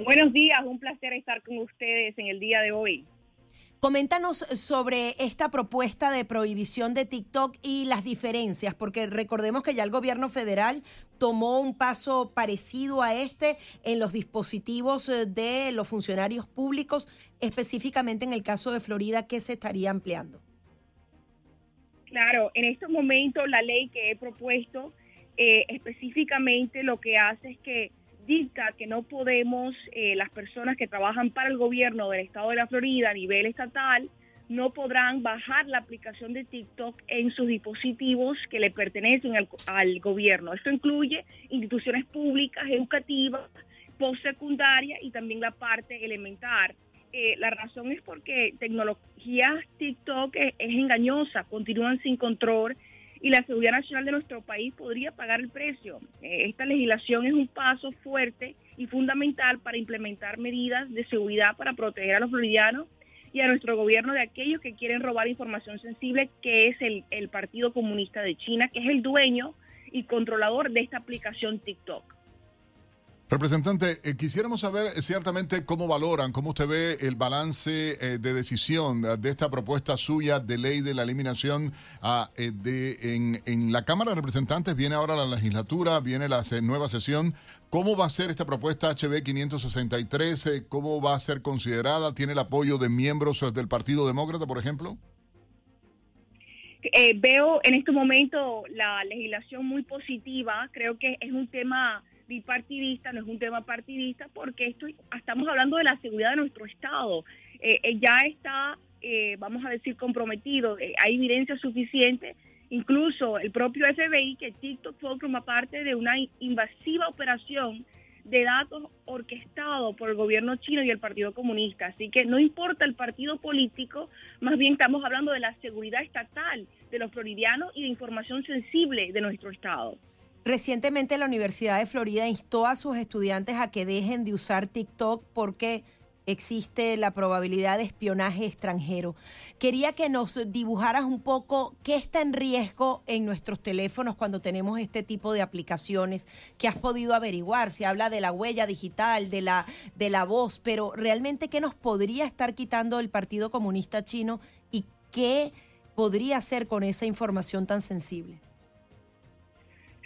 Buenos días, un placer estar con ustedes en el día de hoy. Coméntanos sobre esta propuesta de prohibición de TikTok y las diferencias, porque recordemos que ya el gobierno federal tomó un paso parecido a este en los dispositivos eh, de los funcionarios públicos, específicamente en el caso de Florida, que se estaría ampliando. Claro, en estos momentos la ley que he propuesto eh, específicamente lo que hace es que dicta que no podemos, eh, las personas que trabajan para el gobierno del estado de la Florida a nivel estatal, no podrán bajar la aplicación de TikTok en sus dispositivos que le pertenecen al, al gobierno. Esto incluye instituciones públicas, educativas, postsecundaria y también la parte elemental. Eh, la razón es porque tecnologías TikTok es, es engañosa, continúan sin control y la seguridad nacional de nuestro país podría pagar el precio. Eh, esta legislación es un paso fuerte y fundamental para implementar medidas de seguridad para proteger a los floridianos y a nuestro gobierno de aquellos que quieren robar información sensible, que es el, el Partido Comunista de China, que es el dueño y controlador de esta aplicación TikTok. Representante, eh, quisiéramos saber eh, ciertamente cómo valoran, cómo usted ve el balance eh, de decisión de esta propuesta suya de ley de la eliminación ah, de, en, en, la Cámara de Representantes. Viene ahora la legislatura, viene la nueva sesión. ¿Cómo va a ser esta propuesta HB 563? ¿Cómo va a ser considerada? ¿Tiene el apoyo de miembros del Partido Demócrata, por ejemplo? veo en este momento la legislación muy positiva. Creo que es un tema bipartidista, no es un tema partidista, porque esto estamos hablando de la seguridad de nuestro Estado. Eh, eh, ya está, eh, vamos a decir, comprometido, hay evidencia suficiente, incluso el propio FBI, que TikTok forma parte de una invasiva operación de datos orquestado por el gobierno chino y el Partido Comunista. Así que no importa el partido político, más bien estamos hablando de la seguridad estatal de los floridianos y de información sensible de nuestro Estado. Recientemente la Universidad de Florida instó a sus estudiantes a que dejen de usar TikTok porque existe la probabilidad de espionaje extranjero. Quería que nos dibujaras un poco qué está en riesgo en nuestros teléfonos cuando tenemos este tipo de aplicaciones que has podido averiguar. Se habla de la huella digital, de la, de la voz, pero realmente qué nos podría estar quitando el Partido Comunista Chino y qué podría hacer con esa información tan sensible.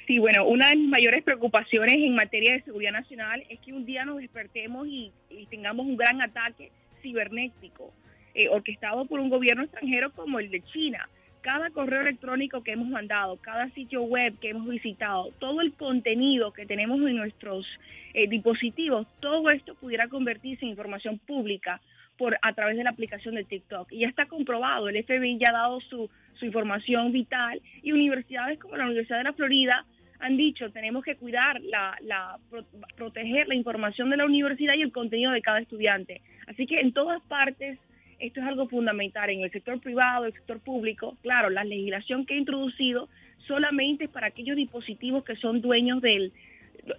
Sí, bueno, una de mis mayores preocupaciones en materia de seguridad nacional es que un día nos despertemos y, tengamos un gran ataque cibernético eh, orquestado por un gobierno extranjero como el de China. Cada correo electrónico que hemos mandado, cada sitio web que hemos visitado, todo el contenido que tenemos en nuestros eh, dispositivos, todo esto pudiera convertirse en información pública por a través de la aplicación de TikTok. Y ya está comprobado, el FBI ya ha dado su, su información vital y universidades como la Universidad de la Florida han dicho tenemos que cuidar, la, la, proteger la información de la universidad y el contenido de cada estudiante. Así que en todas partes esto es algo fundamental, en el sector privado, el sector público. Claro, la legislación que he introducido solamente es para aquellos dispositivos que son dueños del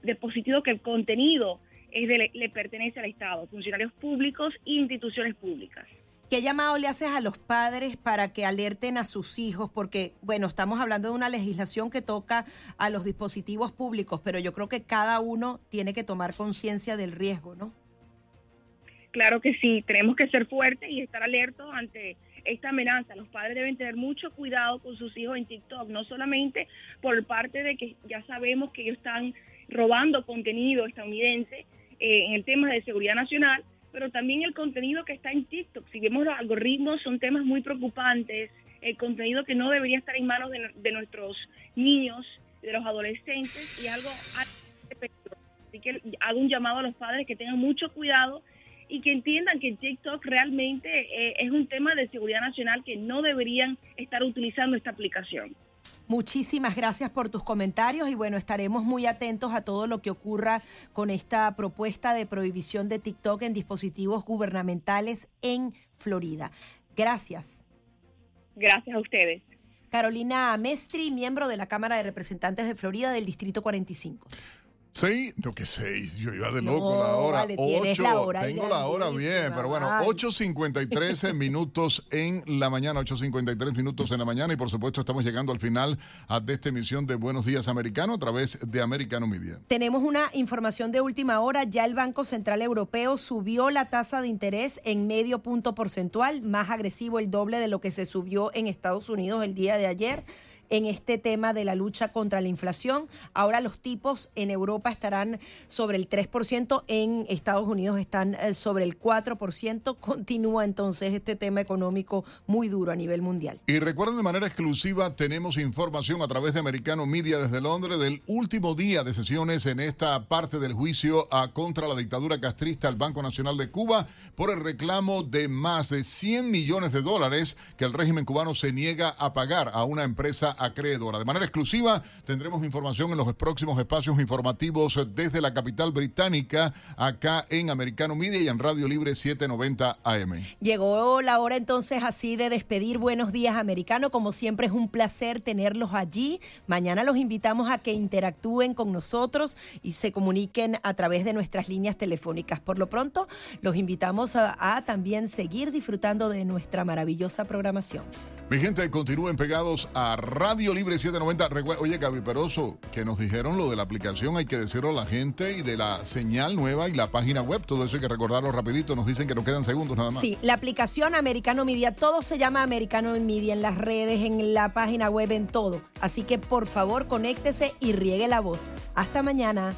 dispositivo que el contenido es le pertenece al Estado, funcionarios públicos e instituciones públicas. ¿Qué llamado le haces a los padres para que alerten a sus hijos? Porque, bueno, estamos hablando de una legislación que toca a los dispositivos públicos, pero yo creo que cada uno tiene que tomar conciencia del riesgo, ¿no? Claro que sí, tenemos que ser fuertes y estar alertos ante esta amenaza. Los padres deben tener mucho cuidado con sus hijos en TikTok, no solamente por parte de que ya sabemos que ellos están robando contenido estadounidense eh, en el tema de seguridad nacional, pero también el contenido que está en TikTok. Si vemos los algoritmos, son temas muy preocupantes, el contenido que no debería estar en manos de, nuestros niños, de los adolescentes, y algo Así que hago un llamado a los padres que tengan mucho cuidado y que entiendan que TikTok realmente eh, es un tema de seguridad nacional que no deberían estar utilizando esta aplicación. Muchísimas gracias por tus comentarios y bueno, estaremos muy atentos a todo lo que ocurra con esta propuesta de prohibición de TikTok en dispositivos gubernamentales en Florida. Gracias. Gracias a ustedes. Carolina Mestri, miembro de la Cámara de Representantes de Florida del Distrito 45. Seis, no que seis, yo iba de loco la hora. Ocho, tengo la hora bien, pero bueno, 8.53 minutos en la mañana, 8.53 minutos en la mañana y por supuesto estamos llegando al final de esta emisión de Buenos Días Americano a través de Americano Media. Tenemos una información de última hora, ya el Banco Central Europeo subió la tasa de interés en medio punto porcentual, más agresivo el doble de lo que se subió en Estados Unidos el día de ayer en este tema de la lucha contra la inflación. Ahora los tipos en Europa estarán sobre el 3%, en Estados Unidos están eh, sobre el 4%. Continúa entonces este tema económico muy duro a nivel mundial. Y recuerden de manera exclusiva, tenemos información a través de Americano Media desde Londres del último día de sesiones en esta parte del juicio a contra la dictadura castrista al Banco Nacional de Cuba por el reclamo de más de 100 millones de dólares que el régimen cubano se niega a pagar a una empresa acreedora. De manera exclusiva tendremos información en los próximos espacios informativos desde la capital británica, acá en Americano Media y en Radio Libre 790 AM. Llegó la hora entonces así de despedir Buenos Días Americano. Como siempre es un placer tenerlos allí. Mañana los invitamos a que interactúen con nosotros y se comuniquen a través de nuestras líneas telefónicas. Por lo pronto, los invitamos a, a también seguir disfrutando de nuestra maravillosa programación. Mi gente, continúen pegados a Radio Libre 790. Oye, Gaby Peroso, que nos dijeron lo de la aplicación, hay que decirlo a la gente, y de la señal nueva y la página web, todo eso hay que recordarlo rapidito. Nos dicen que nos quedan segundos nada más. Sí, la aplicación Americano Media, todo se llama Americano Media, en las redes, en la página web, en todo. Así que por favor, conéctese y riegue la voz. Hasta mañana.